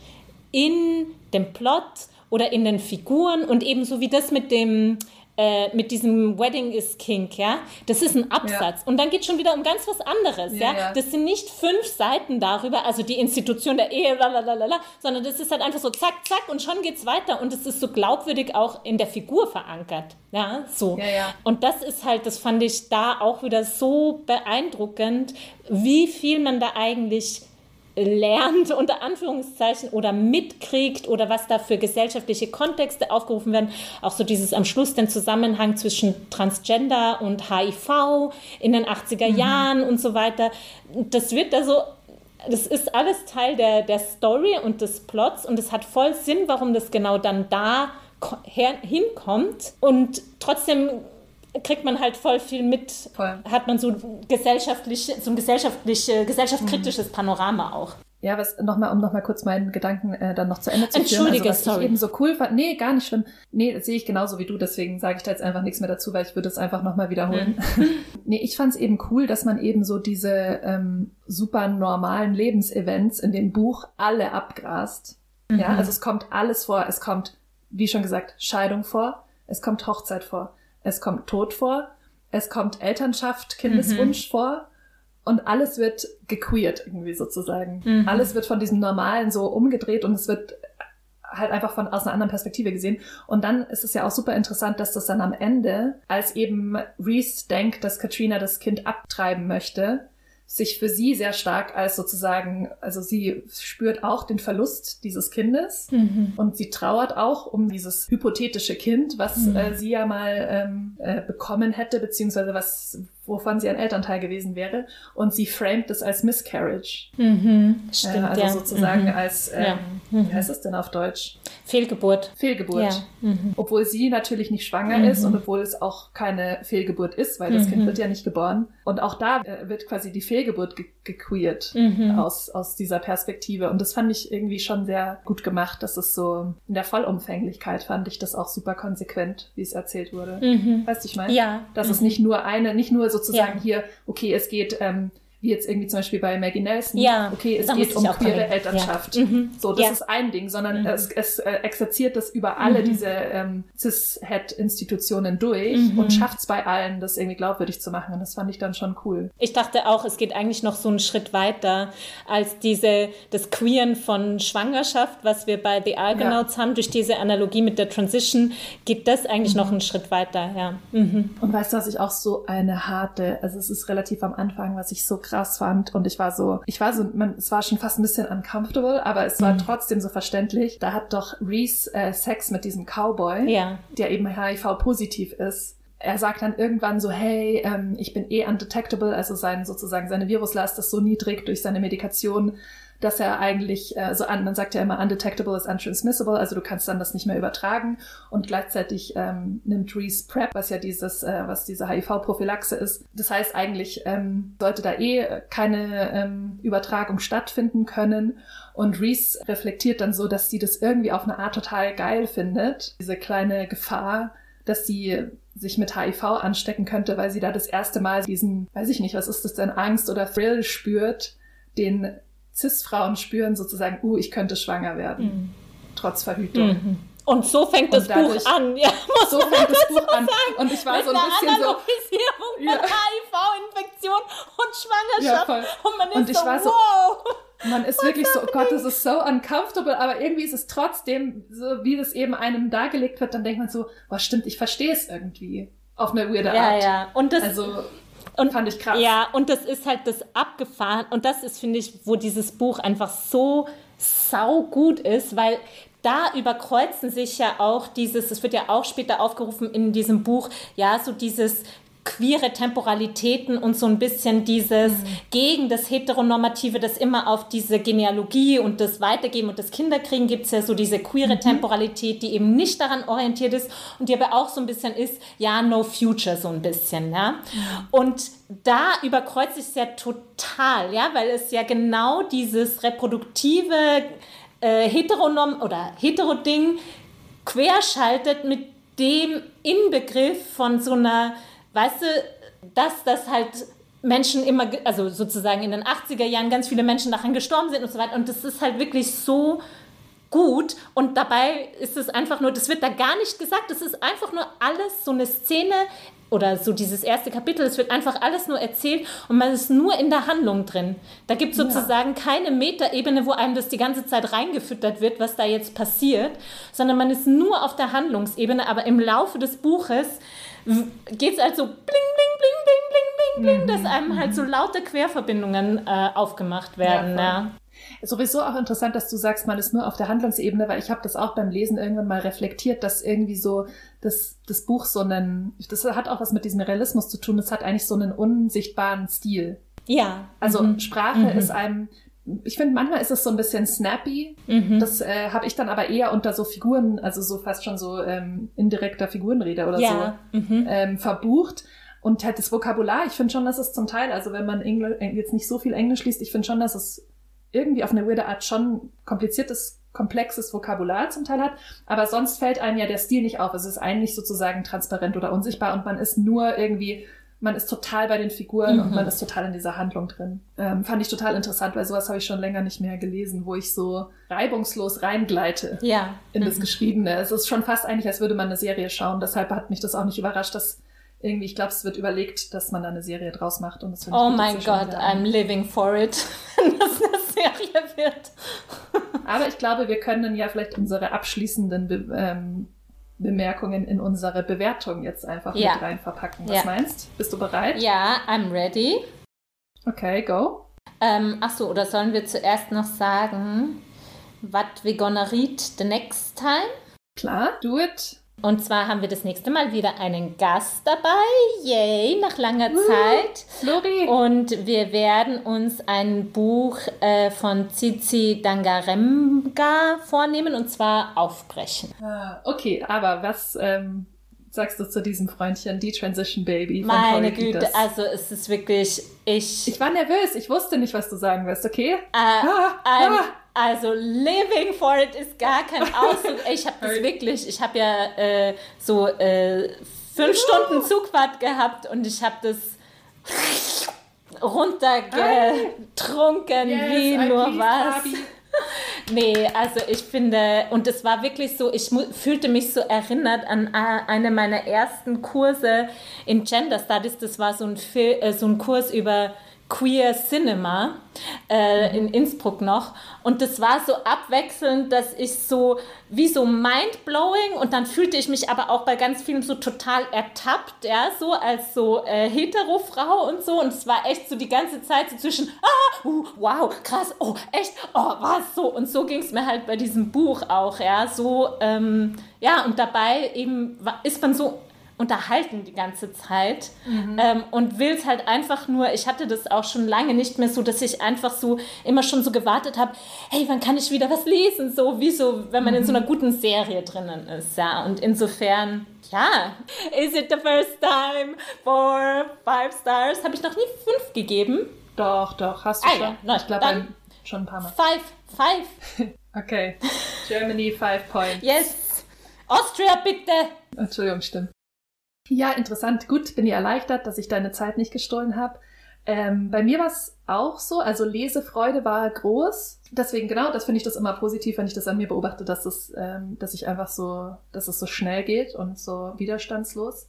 in dem Plot oder in den Figuren und ebenso wie das mit dem äh, mit diesem Wedding is King, ja, das ist ein Absatz. Ja. Und dann geht es schon wieder um ganz was anderes, ja, ja. Das sind nicht fünf Seiten darüber, also die Institution der Ehe, lalalala, sondern das ist halt einfach so zack, zack und schon geht's weiter. Und es ist so glaubwürdig auch in der Figur verankert, ja, so. Und das ist halt, das fand ich da auch wieder so beeindruckend, wie viel man da eigentlich lernt, unter Anführungszeichen, oder mitkriegt oder was da für gesellschaftliche Kontexte aufgerufen werden. Auch so dieses am Schluss den Zusammenhang zwischen Transgender und HIV in den 80er mhm. Jahren und so weiter. Das wird also das ist alles Teil der, der Story und des Plots und es hat voll Sinn, warum das genau dann da hinkommt. Und trotzdem kriegt man halt voll viel mit, voll. hat man so gesellschaftlich, so ein gesellschaftlich, gesellschaftskritisches mhm. Panorama auch. Ja, was nochmal, um nochmal kurz meinen Gedanken äh, dann noch zu Ende zu führen. Entschuldige, also, was sorry. ich eben so cool fand. Nee, gar nicht schlimm. Nee, das sehe ich genauso wie du, deswegen sage ich da jetzt einfach nichts mehr dazu, weil ich würde es einfach nochmal wiederholen. Mhm. (laughs) nee, ich fand es eben cool, dass man eben so diese ähm, super normalen Lebensevents in dem Buch alle abgrast. Mhm. Ja, also es kommt alles vor. Es kommt, wie schon gesagt, Scheidung vor. Es kommt Hochzeit vor es kommt Tod vor, es kommt Elternschaft, Kindeswunsch mhm. vor und alles wird gequeert irgendwie sozusagen. Mhm. Alles wird von diesem Normalen so umgedreht und es wird halt einfach von aus einer anderen Perspektive gesehen. Und dann ist es ja auch super interessant, dass das dann am Ende, als eben Reese denkt, dass Katrina das Kind abtreiben möchte, sich für sie sehr stark als sozusagen, also sie spürt auch den Verlust dieses Kindes mhm. und sie trauert auch um dieses hypothetische Kind, was mhm. äh, sie ja mal ähm, äh, bekommen hätte, beziehungsweise was wovon sie ein Elternteil gewesen wäre. Und sie framed es als Miscarriage. Mhm, stimmt, äh, also ja. sozusagen mhm. als, ähm, ja. Mhm. wie heißt es denn auf Deutsch? Fehlgeburt. Fehlgeburt. Ja. Mhm. Obwohl sie natürlich nicht schwanger ist und mhm. obwohl es auch keine Fehlgeburt ist, weil das Kind mhm. wird ja nicht geboren. Und auch da äh, wird quasi die Fehlgeburt ge gequeert aus, aus dieser Perspektive. Und das fand ich irgendwie schon sehr gut gemacht. dass es so in der Vollumfänglichkeit fand ich das auch super konsequent, wie es erzählt wurde. Weißt du, ich meine? Ja. Dass es nicht nur eine, nicht nur so sozusagen ja. hier, okay, es geht, ähm, wie jetzt irgendwie zum Beispiel bei Maggie Nelson, ja, okay, es geht um queere Elternschaft. Ja. Mhm. So, das ja. ist ein Ding, sondern mhm. es, es äh, exerziert das über alle mhm. diese ähm, Cis-Het-Institutionen durch mhm. und schafft es bei allen, das irgendwie glaubwürdig zu machen. Und das fand ich dann schon cool. Ich dachte auch, es geht eigentlich noch so einen Schritt weiter als diese, das Queeren von Schwangerschaft, was wir bei The Argonauts haben, durch diese Analogie mit der Transition, geht das eigentlich noch mhm. einen Schritt weiter, ja. Mhm. Und weißt du, was ich auch so eine harte, also es ist relativ am Anfang, was ich so krass fand. Und ich war so, ich war so, man, es war schon fast ein bisschen uncomfortable, aber es war mhm. trotzdem so verständlich. Da hat doch Reese äh, Sex mit diesem Cowboy, ja. der eben HIV-positiv ist er sagt dann irgendwann so, hey, ähm, ich bin eh undetectable, also sein sozusagen seine Viruslast ist so niedrig durch seine Medikation, dass er eigentlich äh, so an, man sagt ja immer undetectable is untransmissible, also du kannst dann das nicht mehr übertragen und gleichzeitig ähm, nimmt Reese PrEP, was ja dieses, äh, was diese HIV-Prophylaxe ist. Das heißt eigentlich ähm, sollte da eh keine ähm, Übertragung stattfinden können und Reese reflektiert dann so, dass sie das irgendwie auf eine Art total geil findet, diese kleine Gefahr, dass sie sich mit HIV anstecken könnte, weil sie da das erste Mal diesen, weiß ich nicht, was ist das denn, Angst oder Thrill spürt, den Cis-Frauen spüren sozusagen, uh, ich könnte schwanger werden, mhm. trotz Verhütung. Mhm. Und so fängt das dadurch, Buch an, ja. (laughs) so fängt das Buch an. Sagen. Und ich war Mit so ein bisschen Analogisierung so. Ja. HIV-Infektion und Schwangerschaft. Ja, und man ist und so, war wow. So, man ist wirklich so, oh Gott, das ist so uncomfortable, aber irgendwie ist es trotzdem, so wie das eben einem dargelegt wird, dann denkt man so, was stimmt, ich verstehe es irgendwie. Auf eine weirde Art. Ja, ja. Und das, also, und, fand ich krass. Ja, und das ist halt das abgefahren. Und das ist, finde ich, wo dieses Buch einfach so sau gut ist, weil da überkreuzen sich ja auch dieses, es wird ja auch später aufgerufen in diesem Buch, ja, so dieses queere Temporalitäten und so ein bisschen dieses mhm. gegen das Heteronormative, das immer auf diese Genealogie und das Weitergeben und das Kinderkriegen gibt es ja so diese queere mhm. Temporalität, die eben nicht daran orientiert ist und die aber auch so ein bisschen ist, ja, no future so ein bisschen, ja. Mhm. Und da überkreuzt sich es ja total, ja, weil es ja genau dieses reproduktive äh, Heteronorm oder Heteroding querschaltet mit dem Inbegriff von so einer, weißt du, dass das halt Menschen immer, also sozusagen in den 80er Jahren ganz viele Menschen daran gestorben sind und so weiter. Und das ist halt wirklich so gut und dabei ist es einfach nur, das wird da gar nicht gesagt, das ist einfach nur alles so eine Szene oder so dieses erste Kapitel, es wird einfach alles nur erzählt und man ist nur in der Handlung drin. Da gibt es sozusagen ja. keine Metaebene, wo einem das die ganze Zeit reingefüttert wird, was da jetzt passiert, sondern man ist nur auf der Handlungsebene, aber im Laufe des Buches geht es halt so bling, bling, bling, bling, bling, bling, bling, mhm. dass einem halt so laute Querverbindungen äh, aufgemacht werden. Ja, ja. Sowieso auch interessant, dass du sagst, man ist nur auf der Handlungsebene, weil ich habe das auch beim Lesen irgendwann mal reflektiert, dass irgendwie so das, das Buch so einen, das hat auch was mit diesem Realismus zu tun, es hat eigentlich so einen unsichtbaren Stil. Ja. Also mhm. Sprache mhm. ist einem, ich finde, manchmal ist es so ein bisschen snappy. Mhm. Das äh, habe ich dann aber eher unter so Figuren, also so fast schon so ähm, indirekter Figurenrede oder ja. so mhm. ähm, verbucht. Und halt das Vokabular, ich finde schon, dass es zum Teil, also wenn man Engl jetzt nicht so viel Englisch liest, ich finde schon, dass es irgendwie auf eine weirde Art schon kompliziertes, komplexes Vokabular zum Teil hat, aber sonst fällt einem ja der Stil nicht auf. Es ist eigentlich sozusagen transparent oder unsichtbar und man ist nur irgendwie, man ist total bei den Figuren mhm. und man ist total in dieser Handlung drin. Ähm, fand ich total interessant, weil sowas habe ich schon länger nicht mehr gelesen, wo ich so reibungslos reingleite ja. in mhm. das Geschriebene. Es ist schon fast eigentlich, als würde man eine Serie schauen. Deshalb hat mich das auch nicht überrascht, dass irgendwie, ich glaube, es wird überlegt, dass man da eine Serie draus macht. Und das oh mein Gott, I'm living for it, (laughs) wenn das eine Serie wird. Aber ich glaube, wir können ja vielleicht unsere abschließenden Be ähm, Bemerkungen in unsere Bewertung jetzt einfach ja. mit rein verpacken. Was ja. meinst? Bist du bereit? Ja, I'm ready. Okay, go. Ähm, ach so, oder sollen wir zuerst noch sagen, what we gonna read the next time? Klar, do it. Und zwar haben wir das nächste Mal wieder einen Gast dabei. Yay, nach langer uh, Zeit. Flori. Und wir werden uns ein Buch äh, von Zizi Dangaremga vornehmen und zwar aufbrechen. Ah, okay, aber was ähm, sagst du zu diesem Freundchen, die Transition Baby? Von Meine Güte, also es ist wirklich, ich. Ich war nervös, ich wusste nicht, was du sagen wirst, okay? Äh, ah, ah. Also living for it ist gar kein (laughs) Ausdruck. Ich habe das wirklich, ich habe ja äh, so äh, fünf Stunden Zugfahrt gehabt und ich habe das runtergetrunken yes, wie nur was. (laughs) nee, also ich finde, und es war wirklich so, ich fühlte mich so erinnert an eine meiner ersten Kurse in Gender Studies. Das war so ein, Fil äh, so ein Kurs über Queer Cinema äh, in Innsbruck noch. Und das war so abwechselnd, dass ich so wie so mindblowing und dann fühlte ich mich aber auch bei ganz vielen so total ertappt, ja, so als so äh, Hetero-Frau und so. Und es war echt so die ganze Zeit so zwischen, ah, uh, wow, krass, oh, echt, oh, was so. Und so ging es mir halt bei diesem Buch auch, ja, so, ähm, ja, und dabei eben ist man so unterhalten die ganze Zeit mhm. ähm, und will es halt einfach nur, ich hatte das auch schon lange nicht mehr so, dass ich einfach so immer schon so gewartet habe, hey, wann kann ich wieder was lesen? So wie so, wenn man mhm. in so einer mhm. guten Serie drinnen ist, ja. Und insofern, ja, is it the first time for five stars? Habe ich noch nie fünf gegeben. Doch, doch, hast du ah, schon. Ja. Na, ich glaube, schon ein paar Mal. Five, five. (laughs) okay. Germany, five points. Yes. Austria, bitte. Entschuldigung, stimmt. Ja, interessant. Gut, bin ich erleichtert, dass ich deine Zeit nicht gestohlen habe. Ähm, bei mir war es auch so, also Lesefreude war groß. Deswegen genau, das finde ich das immer positiv, wenn ich das an mir beobachte, dass es, ähm, dass ich einfach so, dass es so schnell geht und so widerstandslos.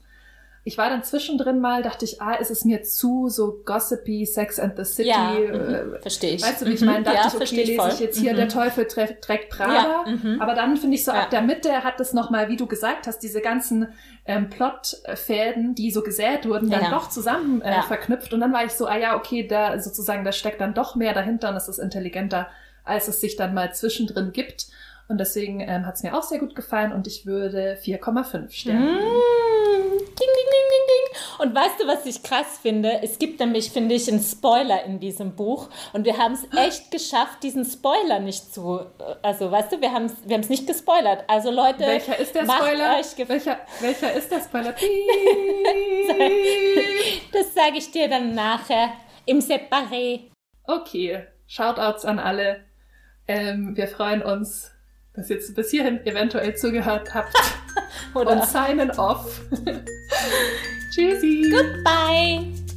Ich war dann zwischendrin mal, dachte ich, ah, ist es mir zu so gossipy, Sex and the City. Ja, mhm, äh, verstehe ich. Weißt du, wie ich meine? Dachte ja, ich, okay, lese voll. ich jetzt hier, mhm. der Teufel trägt Prada. Ja, mhm. Aber dann finde ich so, ab der Mitte hat es nochmal, wie du gesagt hast, diese ganzen ähm, Plotfäden, die so gesät wurden, dann doch zusammen äh, verknüpft. Und dann war ich so, ah ja, okay, da sozusagen, da steckt dann doch mehr dahinter und es ist intelligenter, als es sich dann mal zwischendrin gibt. Und deswegen ähm, hat es mir auch sehr gut gefallen und ich würde 4,5 Sterne. Mm, ding, ding, ding, ding, ding. Und weißt du, was ich krass finde? Es gibt nämlich, finde ich, einen Spoiler in diesem Buch. Und wir haben es echt geschafft, diesen Spoiler nicht zu. Also, weißt du, wir haben es wir nicht gespoilert. Also, Leute. Welcher ist der Spoiler? welcher, welcher ist der Spoiler? (laughs) das sage ich dir dann nachher im Separé. Okay. Shoutouts an alle. Ähm, wir freuen uns, dass ihr jetzt bis hierhin eventuell zugehört habt. (laughs) Oder und signen off. (laughs) Tschüssi. Goodbye.